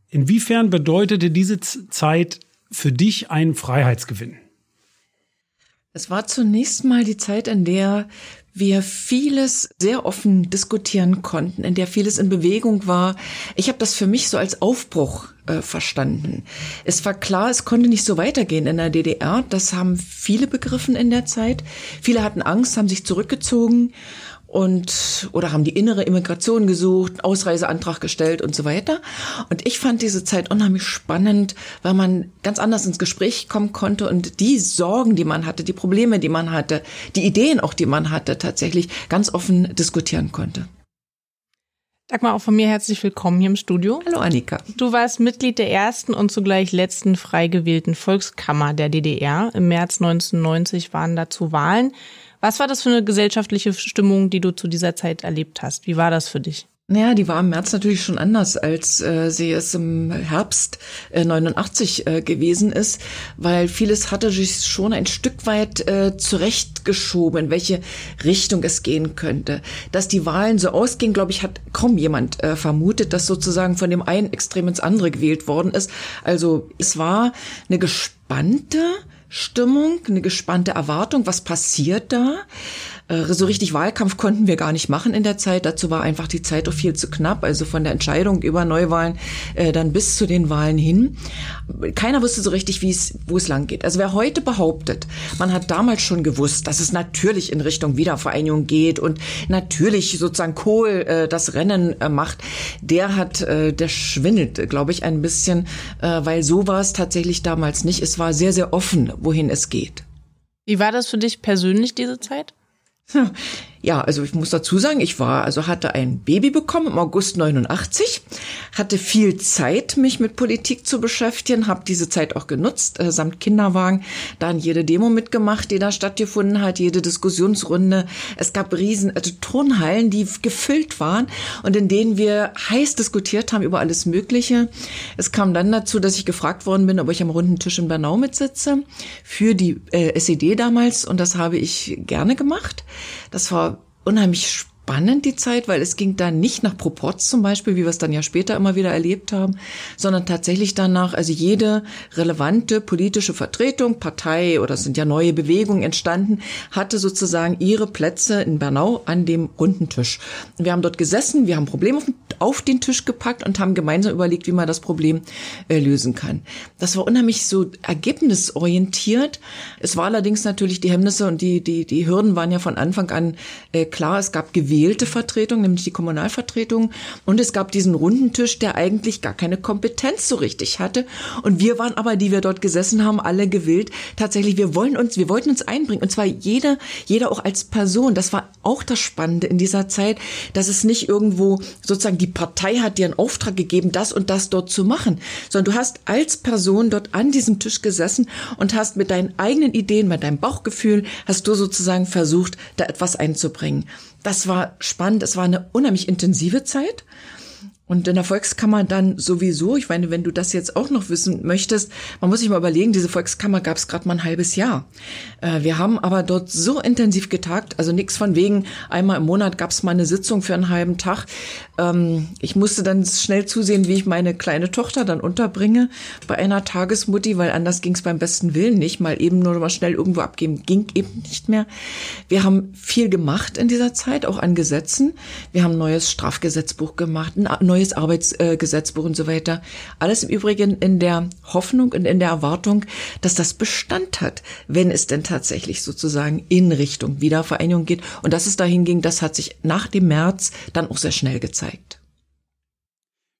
inwiefern bedeutete diese Zeit für dich einen Freiheitsgewinn? Es war zunächst mal die Zeit, in der wir vieles sehr offen diskutieren konnten, in der vieles in Bewegung war. Ich habe das für mich so als Aufbruch äh, verstanden. Es war klar, es konnte nicht so weitergehen in der DDR. Das haben viele begriffen in der Zeit. Viele hatten Angst, haben sich zurückgezogen und oder haben die innere Immigration gesucht, Ausreiseantrag gestellt und so weiter. Und ich fand diese Zeit unheimlich spannend, weil man ganz anders ins Gespräch kommen konnte und die Sorgen, die man hatte, die Probleme, die man hatte, die Ideen auch, die man hatte, tatsächlich ganz offen diskutieren konnte. Dagmar, auch von mir herzlich willkommen hier im Studio. Hallo Annika. Du warst Mitglied der ersten und zugleich letzten frei gewählten Volkskammer der DDR. Im März 1990 waren dazu Wahlen. Was war das für eine gesellschaftliche Stimmung, die du zu dieser Zeit erlebt hast? Wie war das für dich? Naja, die war im März natürlich schon anders, als äh, sie es im Herbst äh, 89 äh, gewesen ist, weil vieles hatte sich schon ein Stück weit äh, zurechtgeschoben, in welche Richtung es gehen könnte. Dass die Wahlen so ausgehen, glaube ich, hat kaum jemand äh, vermutet, dass sozusagen von dem einen Extrem ins andere gewählt worden ist. Also es war eine gespannte Stimmung, eine gespannte Erwartung, was passiert da? Äh, so richtig Wahlkampf konnten wir gar nicht machen in der Zeit. Dazu war einfach die Zeit auch viel zu knapp. Also von der Entscheidung über Neuwahlen äh, dann bis zu den Wahlen hin. Keiner wusste so richtig, wie es, wo es lang geht. Also wer heute behauptet, man hat damals schon gewusst, dass es natürlich in Richtung Wiedervereinigung geht und natürlich sozusagen Kohl äh, das Rennen äh, macht, der hat, äh, der schwindelt, glaube ich, ein bisschen, äh, weil so war es tatsächlich damals nicht. Es war sehr, sehr offen, wohin es geht. Wie war das für dich persönlich, diese Zeit? So [laughs] Ja, also ich muss dazu sagen, ich war, also hatte ein Baby bekommen im August 89, hatte viel Zeit, mich mit Politik zu beschäftigen, habe diese Zeit auch genutzt, äh, samt Kinderwagen, dann jede Demo mitgemacht, die da stattgefunden hat, jede Diskussionsrunde. Es gab riesen also Turnhallen, die gefüllt waren und in denen wir heiß diskutiert haben über alles Mögliche. Es kam dann dazu, dass ich gefragt worden bin, ob ich am runden Tisch in Bernau mitsitze für die äh, SED damals und das habe ich gerne gemacht. Das war unheimlich spannend die Zeit, weil es ging da nicht nach Proporz zum Beispiel, wie wir es dann ja später immer wieder erlebt haben, sondern tatsächlich danach, also jede relevante politische Vertretung, Partei oder es sind ja neue Bewegungen entstanden, hatte sozusagen ihre Plätze in Bernau an dem runden Tisch. Wir haben dort gesessen, wir haben Probleme auf den Tisch gepackt und haben gemeinsam überlegt, wie man das Problem äh, lösen kann. Das war unheimlich so ergebnisorientiert. Es war allerdings natürlich die Hemmnisse und die, die, die Hürden waren ja von Anfang an äh, klar. Es gab gewählte Vertretung, nämlich die Kommunalvertretung. Und es gab diesen runden Tisch, der eigentlich gar keine Kompetenz so richtig hatte. Und wir waren aber, die wir dort gesessen haben, alle gewillt. Tatsächlich, wir wollen uns, wir wollten uns einbringen. Und zwar jeder, jeder auch als Person. Das war auch das Spannende in dieser Zeit, dass es nicht irgendwo sozusagen die Partei hat dir einen Auftrag gegeben, das und das dort zu machen, sondern du hast als Person dort an diesem Tisch gesessen und hast mit deinen eigenen Ideen, mit deinem Bauchgefühl, hast du sozusagen versucht, da etwas einzubringen. Das war spannend. Es war eine unheimlich intensive Zeit. Und in der Volkskammer dann sowieso, ich meine, wenn du das jetzt auch noch wissen möchtest, man muss sich mal überlegen, diese Volkskammer gab es gerade mal ein halbes Jahr. Äh, wir haben aber dort so intensiv getagt, also nichts von wegen, einmal im Monat gab es mal eine Sitzung für einen halben Tag. Ähm, ich musste dann schnell zusehen, wie ich meine kleine Tochter dann unterbringe bei einer Tagesmutti, weil anders ging es beim besten Willen nicht. Mal eben nur mal schnell irgendwo abgeben, ging eben nicht mehr. Wir haben viel gemacht in dieser Zeit, auch an Gesetzen. Wir haben ein neues Strafgesetzbuch gemacht, ein neues Arbeitsgesetzbuch und so weiter. Alles im Übrigen in der Hoffnung und in der Erwartung, dass das Bestand hat, wenn es denn tatsächlich sozusagen in Richtung Wiedervereinigung geht. Und dass es dahin ging, das hat sich nach dem März dann auch sehr schnell gezeigt.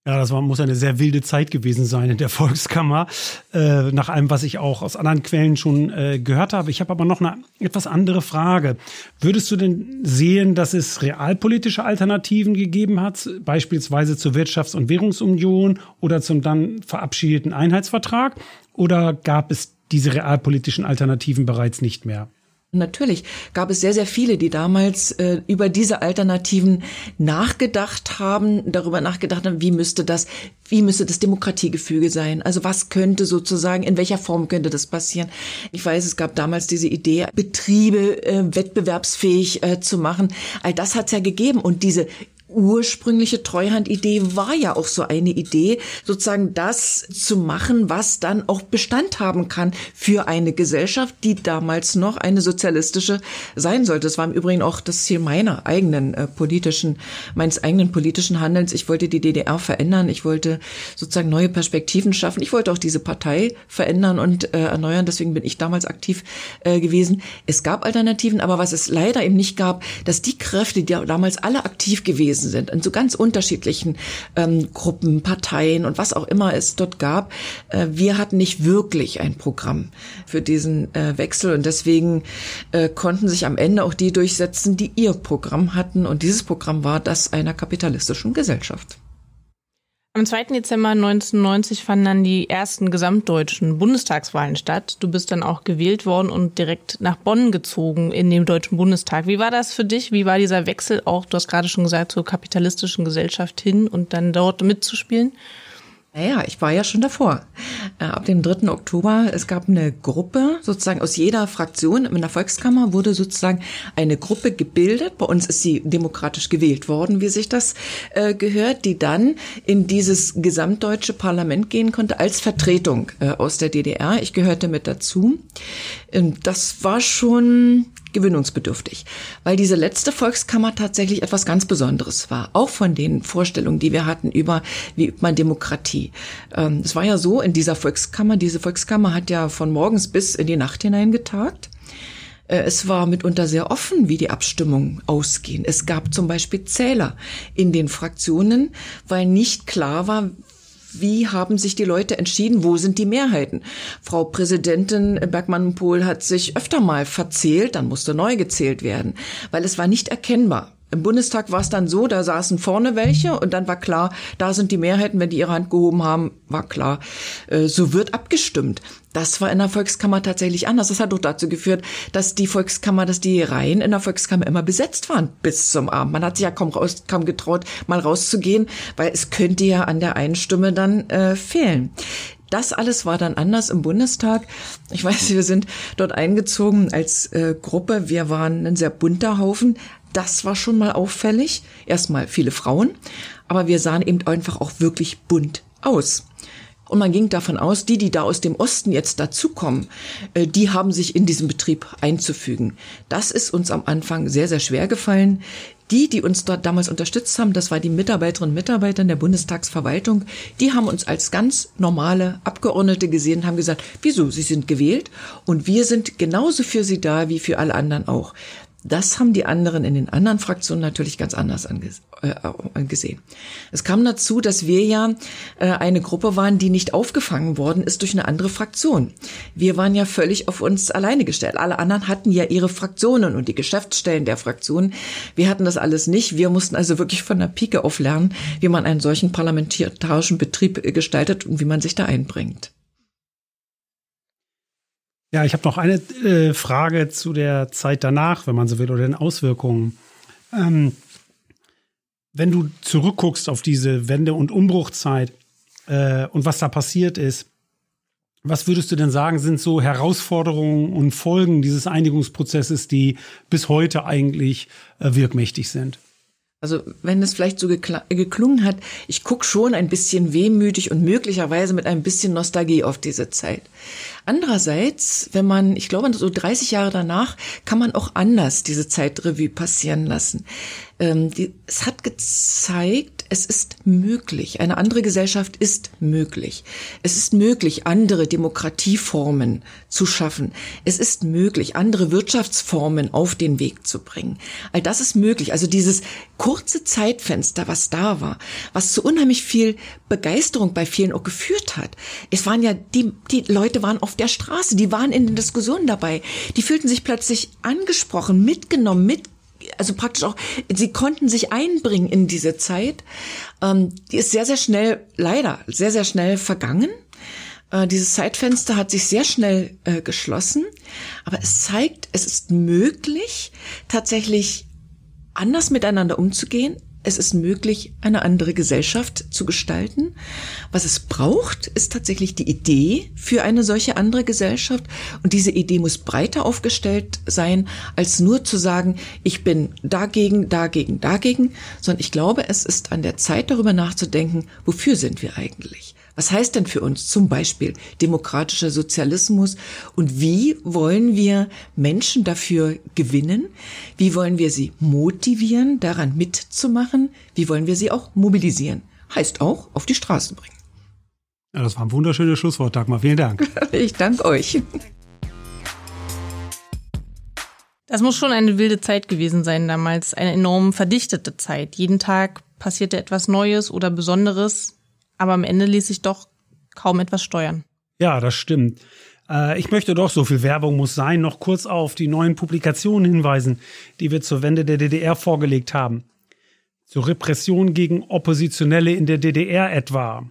Ja, das war, muss eine sehr wilde Zeit gewesen sein in der [laughs] Volkskammer, äh, nach allem, was ich auch aus anderen Quellen schon äh, gehört habe. Ich habe aber noch eine etwas andere Frage. Würdest du denn sehen, dass es realpolitische Alternativen gegeben hat, beispielsweise zur Wirtschafts- und Währungsunion oder zum dann verabschiedeten Einheitsvertrag? Oder gab es diese realpolitischen Alternativen bereits nicht mehr? Natürlich gab es sehr, sehr viele, die damals äh, über diese Alternativen nachgedacht haben, darüber nachgedacht haben, wie müsste das, wie müsste das Demokratiegefüge sein? Also was könnte sozusagen, in welcher Form könnte das passieren? Ich weiß, es gab damals diese Idee, Betriebe äh, wettbewerbsfähig äh, zu machen. All das hat es ja gegeben und diese ursprüngliche Treuhandidee war ja auch so eine Idee, sozusagen das zu machen, was dann auch Bestand haben kann für eine Gesellschaft, die damals noch eine sozialistische sein sollte. Das war im Übrigen auch das Ziel meiner eigenen äh, politischen, meines eigenen politischen Handelns. Ich wollte die DDR verändern. Ich wollte sozusagen neue Perspektiven schaffen. Ich wollte auch diese Partei verändern und äh, erneuern. Deswegen bin ich damals aktiv äh, gewesen. Es gab Alternativen, aber was es leider eben nicht gab, dass die Kräfte, die damals alle aktiv gewesen gewesen sind, in so ganz unterschiedlichen ähm, Gruppen, Parteien und was auch immer es dort gab. Äh, wir hatten nicht wirklich ein Programm für diesen äh, Wechsel und deswegen äh, konnten sich am Ende auch die durchsetzen, die ihr Programm hatten und dieses Programm war das einer kapitalistischen Gesellschaft. Am 2. Dezember 1990 fanden dann die ersten gesamtdeutschen Bundestagswahlen statt. Du bist dann auch gewählt worden und direkt nach Bonn gezogen in dem Deutschen Bundestag. Wie war das für dich? Wie war dieser Wechsel auch, du hast gerade schon gesagt, zur kapitalistischen Gesellschaft hin und dann dort mitzuspielen? Naja, ich war ja schon davor. Äh, ab dem 3. Oktober, es gab eine Gruppe, sozusagen aus jeder Fraktion in der Volkskammer wurde sozusagen eine Gruppe gebildet. Bei uns ist sie demokratisch gewählt worden, wie sich das äh, gehört, die dann in dieses gesamtdeutsche Parlament gehen konnte als Vertretung äh, aus der DDR. Ich gehörte mit dazu. Ähm, das war schon gewöhnungsbedürftig, weil diese letzte Volkskammer tatsächlich etwas ganz Besonderes war, auch von den Vorstellungen, die wir hatten über, wie übt man Demokratie. Ähm, es war ja so in dieser Volkskammer, diese Volkskammer hat ja von morgens bis in die Nacht hinein getagt. Äh, es war mitunter sehr offen, wie die Abstimmungen ausgehen. Es gab zum Beispiel Zähler in den Fraktionen, weil nicht klar war, wie haben sich die Leute entschieden, wo sind die Mehrheiten. Frau Präsidentin Bergmann-Pohl hat sich öfter mal verzählt, dann musste neu gezählt werden, weil es war nicht erkennbar. Im Bundestag war es dann so, da saßen vorne welche und dann war klar, da sind die Mehrheiten, wenn die ihre Hand gehoben haben, war klar, äh, so wird abgestimmt. Das war in der Volkskammer tatsächlich anders. Das hat doch dazu geführt, dass die Volkskammer, dass die Reihen in der Volkskammer immer besetzt waren bis zum Abend. Man hat sich ja kaum, raus, kaum getraut, mal rauszugehen, weil es könnte ja an der einen Stimme dann äh, fehlen. Das alles war dann anders im Bundestag. Ich weiß, wir sind dort eingezogen als äh, Gruppe. Wir waren ein sehr bunter Haufen. Das war schon mal auffällig. Erstmal viele Frauen, aber wir sahen eben einfach auch wirklich bunt aus. Und man ging davon aus, die, die da aus dem Osten jetzt dazukommen, äh, die haben sich in diesen Betrieb einzufügen. Das ist uns am Anfang sehr, sehr schwer gefallen. Die, die uns dort damals unterstützt haben, das war die Mitarbeiterinnen und Mitarbeiter der Bundestagsverwaltung, die haben uns als ganz normale Abgeordnete gesehen, haben gesagt, wieso, sie sind gewählt und wir sind genauso für sie da wie für alle anderen auch. Das haben die anderen in den anderen Fraktionen natürlich ganz anders äh, gesehen. Es kam dazu, dass wir ja äh, eine Gruppe waren, die nicht aufgefangen worden ist durch eine andere Fraktion. Wir waren ja völlig auf uns alleine gestellt. Alle anderen hatten ja ihre Fraktionen und die Geschäftsstellen der Fraktionen. Wir hatten das alles nicht. Wir mussten also wirklich von der Pike auf lernen, wie man einen solchen parlamentarischen Betrieb gestaltet und wie man sich da einbringt. Ja, ich habe noch eine äh, Frage zu der Zeit danach, wenn man so will, oder den Auswirkungen. Ähm, Wenn du zurückguckst auf diese Wende- und Umbruchzeit äh, und was da passiert ist, was würdest du denn sagen, sind so Herausforderungen und Folgen dieses Einigungsprozesses, die bis heute eigentlich äh, wirkmächtig sind? Also wenn es vielleicht so geklungen hat, ich gucke schon ein bisschen wehmütig und möglicherweise mit ein bisschen Nostalgie auf diese Zeit. Andererseits, wenn man, ich glaube, so 30 Jahre danach kann man auch anders diese Zeitrevue passieren lassen. Ähm, die, es hat gezeigt, es ist möglich. Eine andere Gesellschaft ist möglich. Es ist möglich, andere Demokratieformen zu schaffen. Es ist möglich, andere Wirtschaftsformen auf den Weg zu bringen. All das ist möglich. Also dieses kurze Zeitfenster, was da war, was zu unheimlich viel Begeisterung bei vielen auch geführt hat. Es waren ja, die, die Leute waren auf der Straße, die waren in den Diskussionen dabei. Die fühlten sich plötzlich angesprochen, mitgenommen, mit also praktisch auch, sie konnten sich einbringen in diese Zeit. Ähm, die ist sehr, sehr schnell, leider, sehr, sehr schnell vergangen. Äh, dieses Zeitfenster hat sich sehr schnell äh, geschlossen. Aber es zeigt, es ist möglich, tatsächlich anders miteinander umzugehen, es ist möglich, eine andere Gesellschaft zu gestalten. Was es braucht, ist tatsächlich die Idee für eine solche andere Gesellschaft. Und diese Idee muss breiter aufgestellt sein, als nur zu sagen, ich bin dagegen, dagegen, dagegen, sondern ich glaube, es ist an der Zeit, darüber nachzudenken, wofür sind wir eigentlich? Was heißt denn für uns zum Beispiel demokratischer Sozialismus und wie wollen wir Menschen dafür gewinnen? Wie wollen wir sie motivieren, daran mitzumachen? Wie wollen wir sie auch mobilisieren? Heißt auch auf die Straßen bringen. Ja, das war ein wunderschönes Schlusswort, Dagmar. Vielen Dank. [laughs] Ich danke euch. Das muss schon eine wilde Zeit gewesen sein damals, eine enorm verdichtete Zeit. Jeden Tag passierte etwas Neues oder Besonderes aber am Ende ließ sich doch kaum etwas steuern. Ja, das stimmt. Äh, ich möchte doch, so viel Werbung muss sein, noch kurz auf die neuen Publikationen hinweisen, die wir zur Wende der DDR vorgelegt haben. Zur Repression gegen Oppositionelle in der DDR etwa.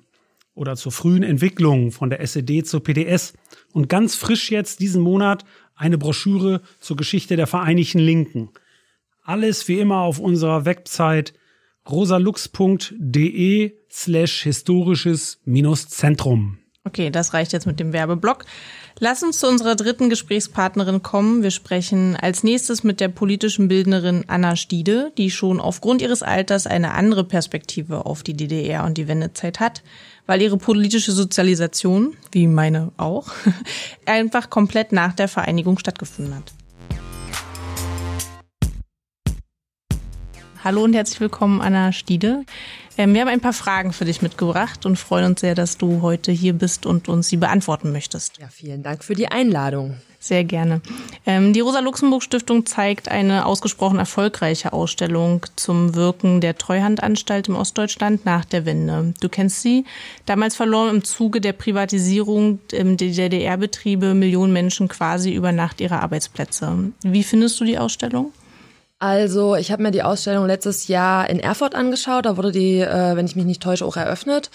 Oder zur frühen Entwicklung von der SED zur PDS. Und ganz frisch jetzt diesen Monat eine Broschüre zur Geschichte der Vereinigten Linken. Alles wie immer auf unserer Website rosalux.de slash historisches minus Zentrum. Okay, das reicht jetzt mit dem Werbeblock. Lass uns zu unserer dritten Gesprächspartnerin kommen. Wir sprechen als nächstes mit der politischen Bildnerin Anna Stiede, die schon aufgrund ihres Alters eine andere Perspektive auf die DDR und die Wendezeit hat, weil ihre politische Sozialisation, wie meine auch, [laughs] einfach komplett nach der Vereinigung stattgefunden hat. Hallo und herzlich willkommen, Anna Stiede. Ähm, wir haben ein paar Fragen für dich mitgebracht und freuen uns sehr, dass du heute hier bist und uns sie beantworten möchtest. Ja, vielen Dank für die Einladung. Sehr gerne. Ähm, die Rosa-Luxemburg-Stiftung zeigt eine ausgesprochen erfolgreiche Ausstellung zum Wirken der Treuhandanstalt im Ostdeutschland nach der Wende. Du kennst sie. Damals verloren im Zuge der Privatisierung der DDR-Betriebe Millionen Menschen quasi über Nacht ihre Arbeitsplätze. Wie findest du die Ausstellung? Also, ich habe mir die Ausstellung letztes Jahr in Erfurt angeschaut. Da wurde die, äh, wenn ich mich nicht täusche, auch eröffnet.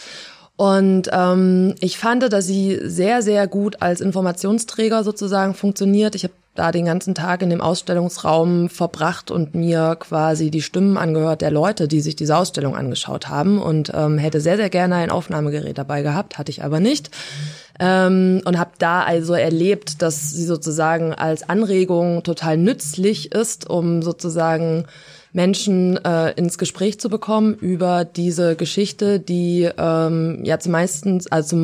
Und ähm, ich fand, dass sie sehr, sehr gut als Informationsträger sozusagen funktioniert. Ich habe da den ganzen Tag in dem Ausstellungsraum verbracht und mir quasi die Stimmen angehört der Leute, die sich diese Ausstellung angeschaut haben und ähm, hätte sehr, sehr gerne ein Aufnahmegerät dabei gehabt, hatte ich aber nicht. Ähm, und habe da also erlebt, dass sie sozusagen als Anregung total nützlich ist, um sozusagen Menschen äh, ins Gespräch zu bekommen über diese Geschichte, die ähm, ja meistens, also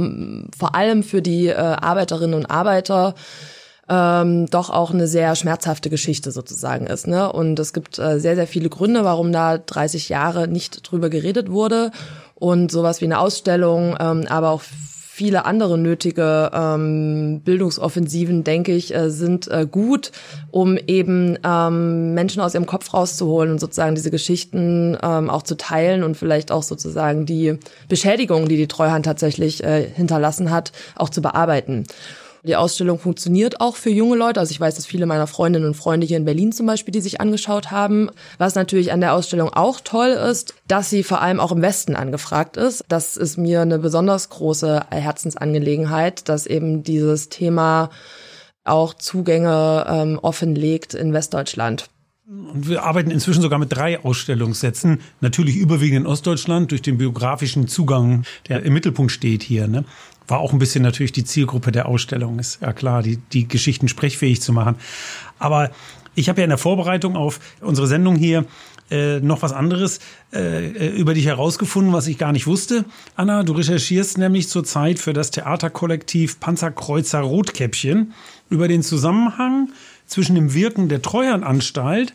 vor allem für die äh, Arbeiterinnen und Arbeiter ähm, doch auch eine sehr schmerzhafte Geschichte sozusagen ist. Ne? Und es gibt äh, sehr, sehr viele Gründe, warum da 30 Jahre nicht drüber geredet wurde. Und sowas wie eine Ausstellung, ähm, aber auch viele andere nötige ähm, Bildungsoffensiven, denke ich, äh, sind äh, gut, um eben ähm, Menschen aus ihrem Kopf rauszuholen und sozusagen diese Geschichten ähm, auch zu teilen und vielleicht auch sozusagen die Beschädigungen, die die Treuhand tatsächlich äh, hinterlassen hat, auch zu bearbeiten. Die Ausstellung funktioniert auch für junge Leute. Also ich weiß, dass viele meiner Freundinnen und Freunde hier in Berlin zum Beispiel, die sich angeschaut haben. Was natürlich an der Ausstellung auch toll ist, dass sie vor allem auch im Westen angefragt ist. Das ist mir eine besonders große Herzensangelegenheit, dass eben dieses Thema auch Zugänge ähm, offenlegt in Westdeutschland. Und wir arbeiten inzwischen sogar mit drei Ausstellungssätzen. Natürlich überwiegend in Ostdeutschland durch den biografischen Zugang, der im Mittelpunkt steht hier. Ne? War auch ein bisschen natürlich die Zielgruppe der Ausstellung, ist ja klar, die, die Geschichten sprechfähig zu machen. Aber ich habe ja in der Vorbereitung auf unsere Sendung hier äh, noch was anderes äh, über dich herausgefunden, was ich gar nicht wusste. Anna, du recherchierst nämlich zurzeit für das Theaterkollektiv Panzerkreuzer Rotkäppchen über den Zusammenhang zwischen dem Wirken der Treuhandanstalt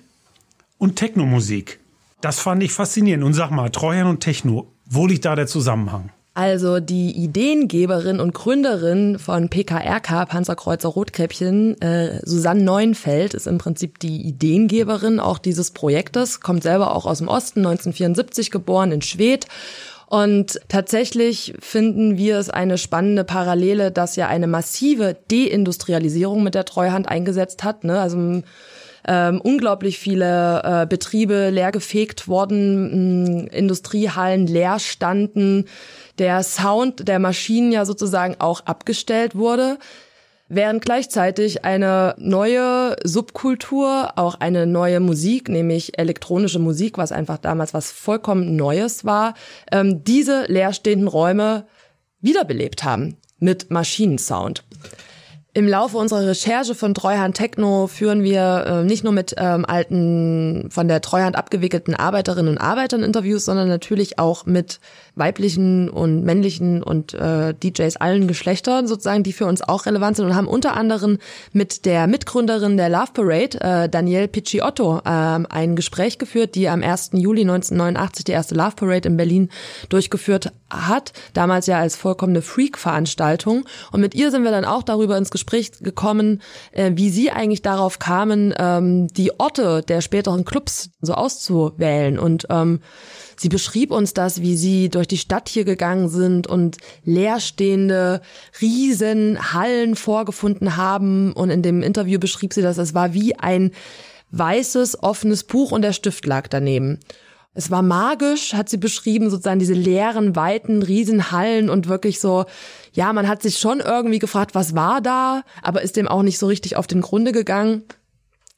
und Technomusik. Das fand ich faszinierend. Und sag mal, Treuhand und Techno, wo liegt da der Zusammenhang? Also die Ideengeberin und Gründerin von PKRK, Panzerkreuzer Rotkäppchen, äh, Susanne Neuenfeld, ist im Prinzip die Ideengeberin auch dieses Projektes, kommt selber auch aus dem Osten, 1974 geboren in Schwedt. Und tatsächlich finden wir es eine spannende Parallele, dass ja eine massive Deindustrialisierung mit der Treuhand eingesetzt hat. Ne? Also ähm, unglaublich viele äh, Betriebe leergefegt worden, mh, Industriehallen leer standen, der Sound der Maschinen ja sozusagen auch abgestellt wurde während gleichzeitig eine neue Subkultur, auch eine neue Musik, nämlich elektronische Musik, was einfach damals was vollkommen Neues war, ähm, diese leerstehenden Räume wiederbelebt haben mit Maschinensound. Im Laufe unserer Recherche von Treuhand Techno führen wir äh, nicht nur mit ähm, alten, von der Treuhand abgewickelten Arbeiterinnen und Arbeitern Interviews, sondern natürlich auch mit weiblichen und männlichen und äh, DJs allen Geschlechtern sozusagen, die für uns auch relevant sind und haben unter anderem mit der Mitgründerin der Love Parade, äh, Danielle Picciotto, äh, ein Gespräch geführt, die am 1. Juli 1989 die erste Love Parade in Berlin durchgeführt hat, damals ja als vollkommene Freak-Veranstaltung. Und mit ihr sind wir dann auch darüber ins Gespräch gekommen, äh, wie sie eigentlich darauf kamen, ähm, die Orte der späteren Clubs so auszuwählen und ähm, Sie beschrieb uns das, wie sie durch die Stadt hier gegangen sind und leerstehende Riesenhallen vorgefunden haben. Und in dem Interview beschrieb sie das, es war wie ein weißes, offenes Buch und der Stift lag daneben. Es war magisch, hat sie beschrieben, sozusagen diese leeren, weiten, Riesenhallen und wirklich so, ja, man hat sich schon irgendwie gefragt, was war da, aber ist dem auch nicht so richtig auf den Grunde gegangen.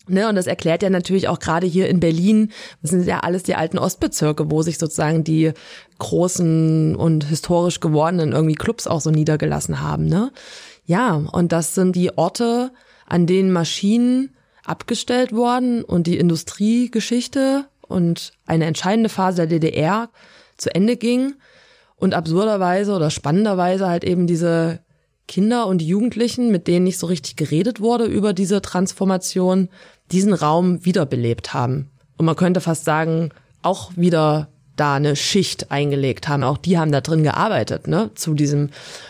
Ne, und das erklärt ja natürlich auch gerade hier in Berlin, das sind ja alles die alten Ostbezirke, wo sich sozusagen die großen und historisch gewordenen irgendwie Clubs auch so niedergelassen haben. Ne? Ja, und das sind die Orte, an denen Maschinen abgestellt worden und die Industriegeschichte und eine entscheidende Phase der DDR zu Ende ging und absurderweise oder spannenderweise halt eben diese Kinder und Jugendlichen, mit denen nicht so richtig geredet wurde über diese Transformation, diesen Raum wiederbelebt haben. Und man könnte fast sagen, auch wieder da eine Schicht eingelegt haben. Auch die haben da drin gearbeitet, ne, zu diesem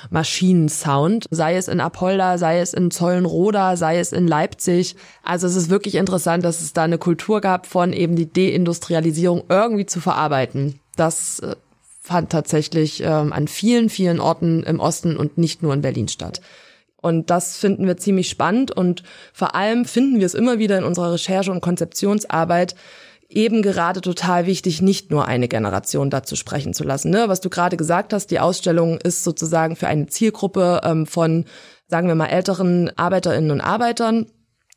Maschinensound. Sei es in Apolda, sei es in Zollenroda, sei es in Leipzig. Also es ist wirklich interessant, dass es da eine Kultur gab von eben die Deindustrialisierung irgendwie zu verarbeiten. Das äh, fand tatsächlich ähm, an vielen, vielen Orten im Osten und nicht nur in Berlin statt. Und das finden wir ziemlich spannend und vor allem finden wir es immer wieder in unserer Recherche und Konzeptionsarbeit eben gerade total wichtig, nicht nur eine Generation dazu sprechen zu lassen. Ne? Was du gerade gesagt hast, die Ausstellung ist sozusagen für eine Zielgruppe ähm, von, sagen wir mal, älteren Arbeiterinnen und Arbeitern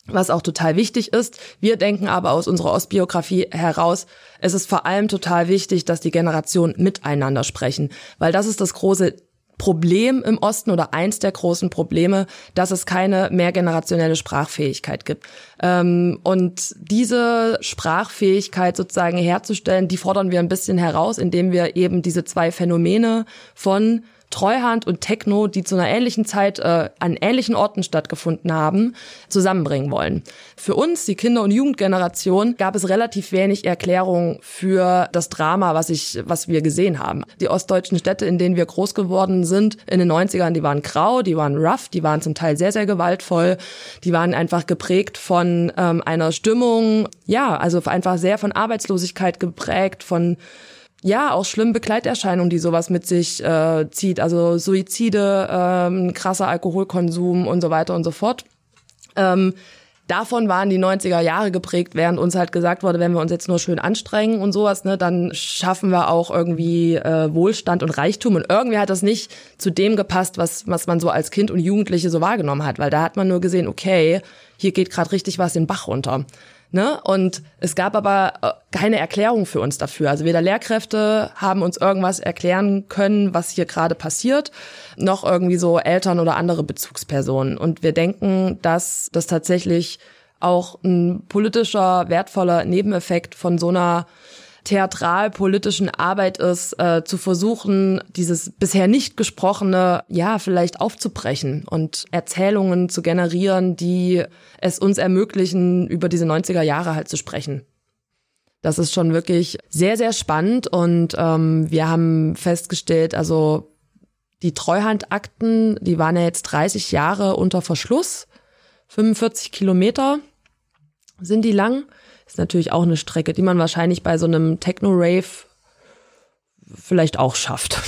was auch total wichtig ist. Wir denken aber aus unserer Ostbiografie heraus, es ist vor allem total wichtig, dass die Generationen miteinander sprechen, weil das ist das große Problem im Osten oder eins der großen Probleme, dass es keine mehrgenerationelle Sprachfähigkeit gibt. Ähm, und diese Sprachfähigkeit sozusagen herzustellen, die fordern wir ein bisschen heraus, indem wir eben diese zwei Phänomene von Treuhand und Techno, die zu einer ähnlichen Zeit äh, an ähnlichen Orten stattgefunden haben, zusammenbringen wollen. Für uns, die Kinder- und Jugendgeneration, gab es relativ wenig Erklärung für das Drama, was ich, was wir gesehen haben. Die ostdeutschen Städte, in denen wir groß geworden sind, in den 90ern, die waren grau, die waren rough, die waren zum Teil sehr, sehr gewaltvoll, die waren einfach geprägt von ähm, einer Stimmung, ja, also einfach sehr von Arbeitslosigkeit geprägt, von ja, auch schlimme Begleiterscheinungen, die sowas mit sich äh, zieht. Also Suizide, ähm, krasser Alkoholkonsum und so weiter und so fort. Ähm, davon waren die 90er Jahre geprägt, während uns halt gesagt wurde, wenn wir uns jetzt nur schön anstrengen und sowas, ne, dann schaffen wir auch irgendwie äh, Wohlstand und Reichtum. Und irgendwie hat das nicht zu dem gepasst, was, was man so als Kind und Jugendliche so wahrgenommen hat, weil da hat man nur gesehen, okay, hier geht gerade richtig was den Bach runter. Ne? Und es gab aber äh, keine Erklärung für uns dafür. Also weder Lehrkräfte haben uns irgendwas erklären können, was hier gerade passiert, noch irgendwie so Eltern oder andere Bezugspersonen. Und wir denken, dass das tatsächlich auch ein politischer, wertvoller Nebeneffekt von so einer theatralpolitischen Arbeit ist, äh, zu versuchen, dieses bisher nicht gesprochene, ja, vielleicht aufzubrechen und Erzählungen zu generieren, die es uns ermöglichen, über diese 90er Jahre halt zu sprechen. Das ist schon wirklich sehr, sehr spannend und ähm, wir haben festgestellt, also die Treuhandakten, die waren ja jetzt 30 Jahre unter Verschluss, 45 Kilometer sind die lang. Ist natürlich auch eine Strecke, die man wahrscheinlich bei so einem Techno-Rave vielleicht auch schafft.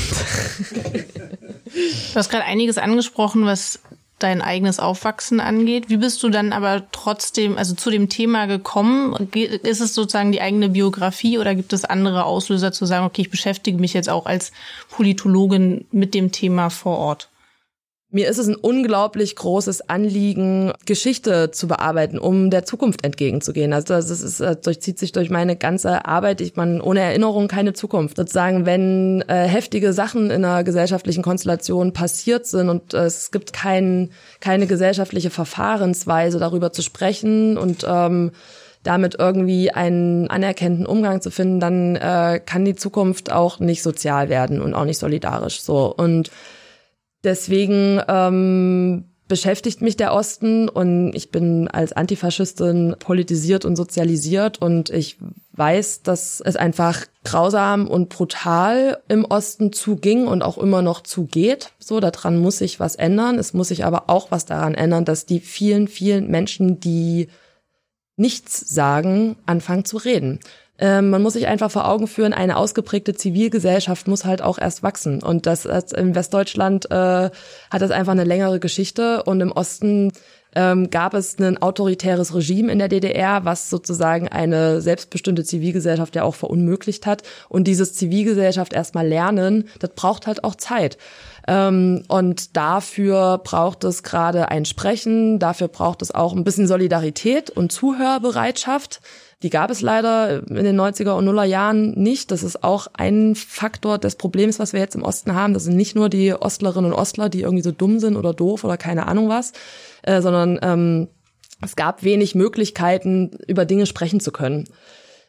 Du hast gerade einiges angesprochen, was dein eigenes Aufwachsen angeht. Wie bist du dann aber trotzdem, also zu dem Thema gekommen? Ist es sozusagen die eigene Biografie oder gibt es andere Auslöser zu sagen, okay, ich beschäftige mich jetzt auch als Politologin mit dem Thema vor Ort? Mir ist es ein unglaublich großes Anliegen, Geschichte zu bearbeiten, um der Zukunft entgegenzugehen. Also das ist, das durchzieht sich durch meine ganze Arbeit. Ich meine, ohne Erinnerung keine Zukunft. Sozusagen, wenn äh, heftige Sachen in einer gesellschaftlichen Konstellation passiert sind und äh, es gibt kein, keine gesellschaftliche Verfahrensweise, darüber zu sprechen und ähm, damit irgendwie einen anerkannten Umgang zu finden, dann äh, kann die Zukunft auch nicht sozial werden und auch nicht solidarisch. So und Deswegen ähm, beschäftigt mich der Osten und ich bin als Antifaschistin politisiert und sozialisiert und ich weiß, dass es einfach grausam und brutal im Osten zuging und auch immer noch zugeht. So, daran muss sich was ändern. Es muss sich aber auch was daran ändern, dass die vielen, vielen Menschen, die nichts sagen, anfangen zu reden. Ähm, man muss sich einfach vor Augen führen, eine ausgeprägte Zivilgesellschaft muss halt auch erst wachsen. Und das, das in Westdeutschland äh, hat das einfach eine längere Geschichte und im Osten ähm, gab es ein autoritäres Regime in der DDR, was sozusagen eine selbstbestimmte Zivilgesellschaft ja auch verunmöglicht hat. Und dieses Zivilgesellschaft erstmal lernen, das braucht halt auch Zeit. Ähm, und dafür braucht es gerade ein Sprechen, dafür braucht es auch ein bisschen Solidarität und Zuhörbereitschaft. Die gab es leider in den 90er und Nuller Jahren nicht. Das ist auch ein Faktor des Problems, was wir jetzt im Osten haben. Das sind nicht nur die Ostlerinnen und Ostler, die irgendwie so dumm sind oder doof oder keine Ahnung was, äh, sondern ähm, es gab wenig Möglichkeiten, über Dinge sprechen zu können.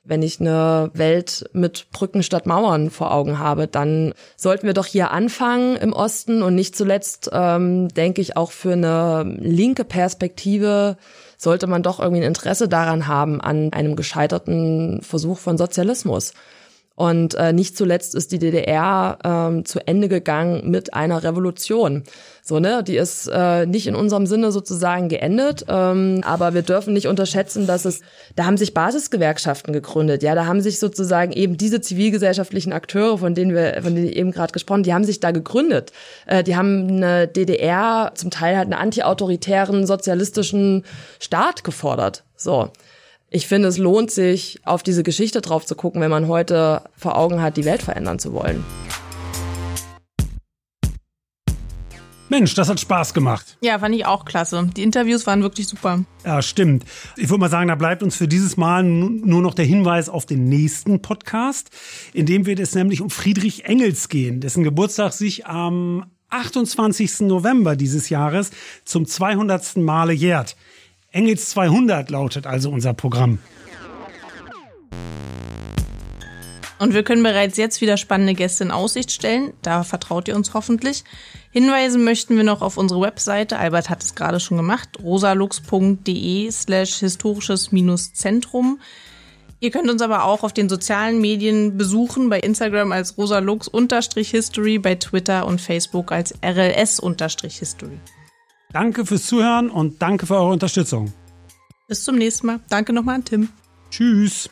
Wenn ich eine Welt mit Brücken statt Mauern vor Augen habe, dann sollten wir doch hier anfangen im Osten und nicht zuletzt, ähm, denke ich, auch für eine linke Perspektive sollte man doch irgendwie ein Interesse daran haben an einem gescheiterten Versuch von Sozialismus. Und äh, nicht zuletzt ist die DDR ähm, zu Ende gegangen mit einer Revolution. So, ne, die ist äh, nicht in unserem Sinne sozusagen geendet, ähm, aber wir dürfen nicht unterschätzen, dass es, da haben sich Basisgewerkschaften gegründet, ja, da haben sich sozusagen eben diese zivilgesellschaftlichen Akteure, von denen wir, von denen ich eben gerade gesprochen, die haben sich da gegründet. Äh, die haben eine DDR, zum Teil halt einen antiautoritären sozialistischen Staat gefordert. So ich finde, es lohnt sich, auf diese Geschichte drauf zu gucken, wenn man heute vor Augen hat, die Welt verändern zu wollen. Mensch, das hat Spaß gemacht. Ja, fand ich auch klasse. Die Interviews waren wirklich super. Ja, stimmt. Ich würde mal sagen, da bleibt uns für dieses Mal nur noch der Hinweis auf den nächsten Podcast, in dem wird es nämlich um Friedrich Engels gehen, dessen Geburtstag sich am 28. November dieses Jahres zum 200. Male jährt. Engels 200 lautet also unser Programm. Und wir können bereits jetzt wieder spannende Gäste in Aussicht stellen. Da vertraut ihr uns hoffentlich. Hinweisen möchten wir noch auf unsere Webseite. Albert hat es gerade schon gemacht. rosalux.de slash historisches-zentrum. Ihr könnt uns aber auch auf den sozialen Medien besuchen, bei Instagram als rosalux-history, bei Twitter und Facebook als rls-history. Danke fürs Zuhören und danke für eure Unterstützung. Bis zum nächsten Mal. Danke nochmal an Tim. Tschüss.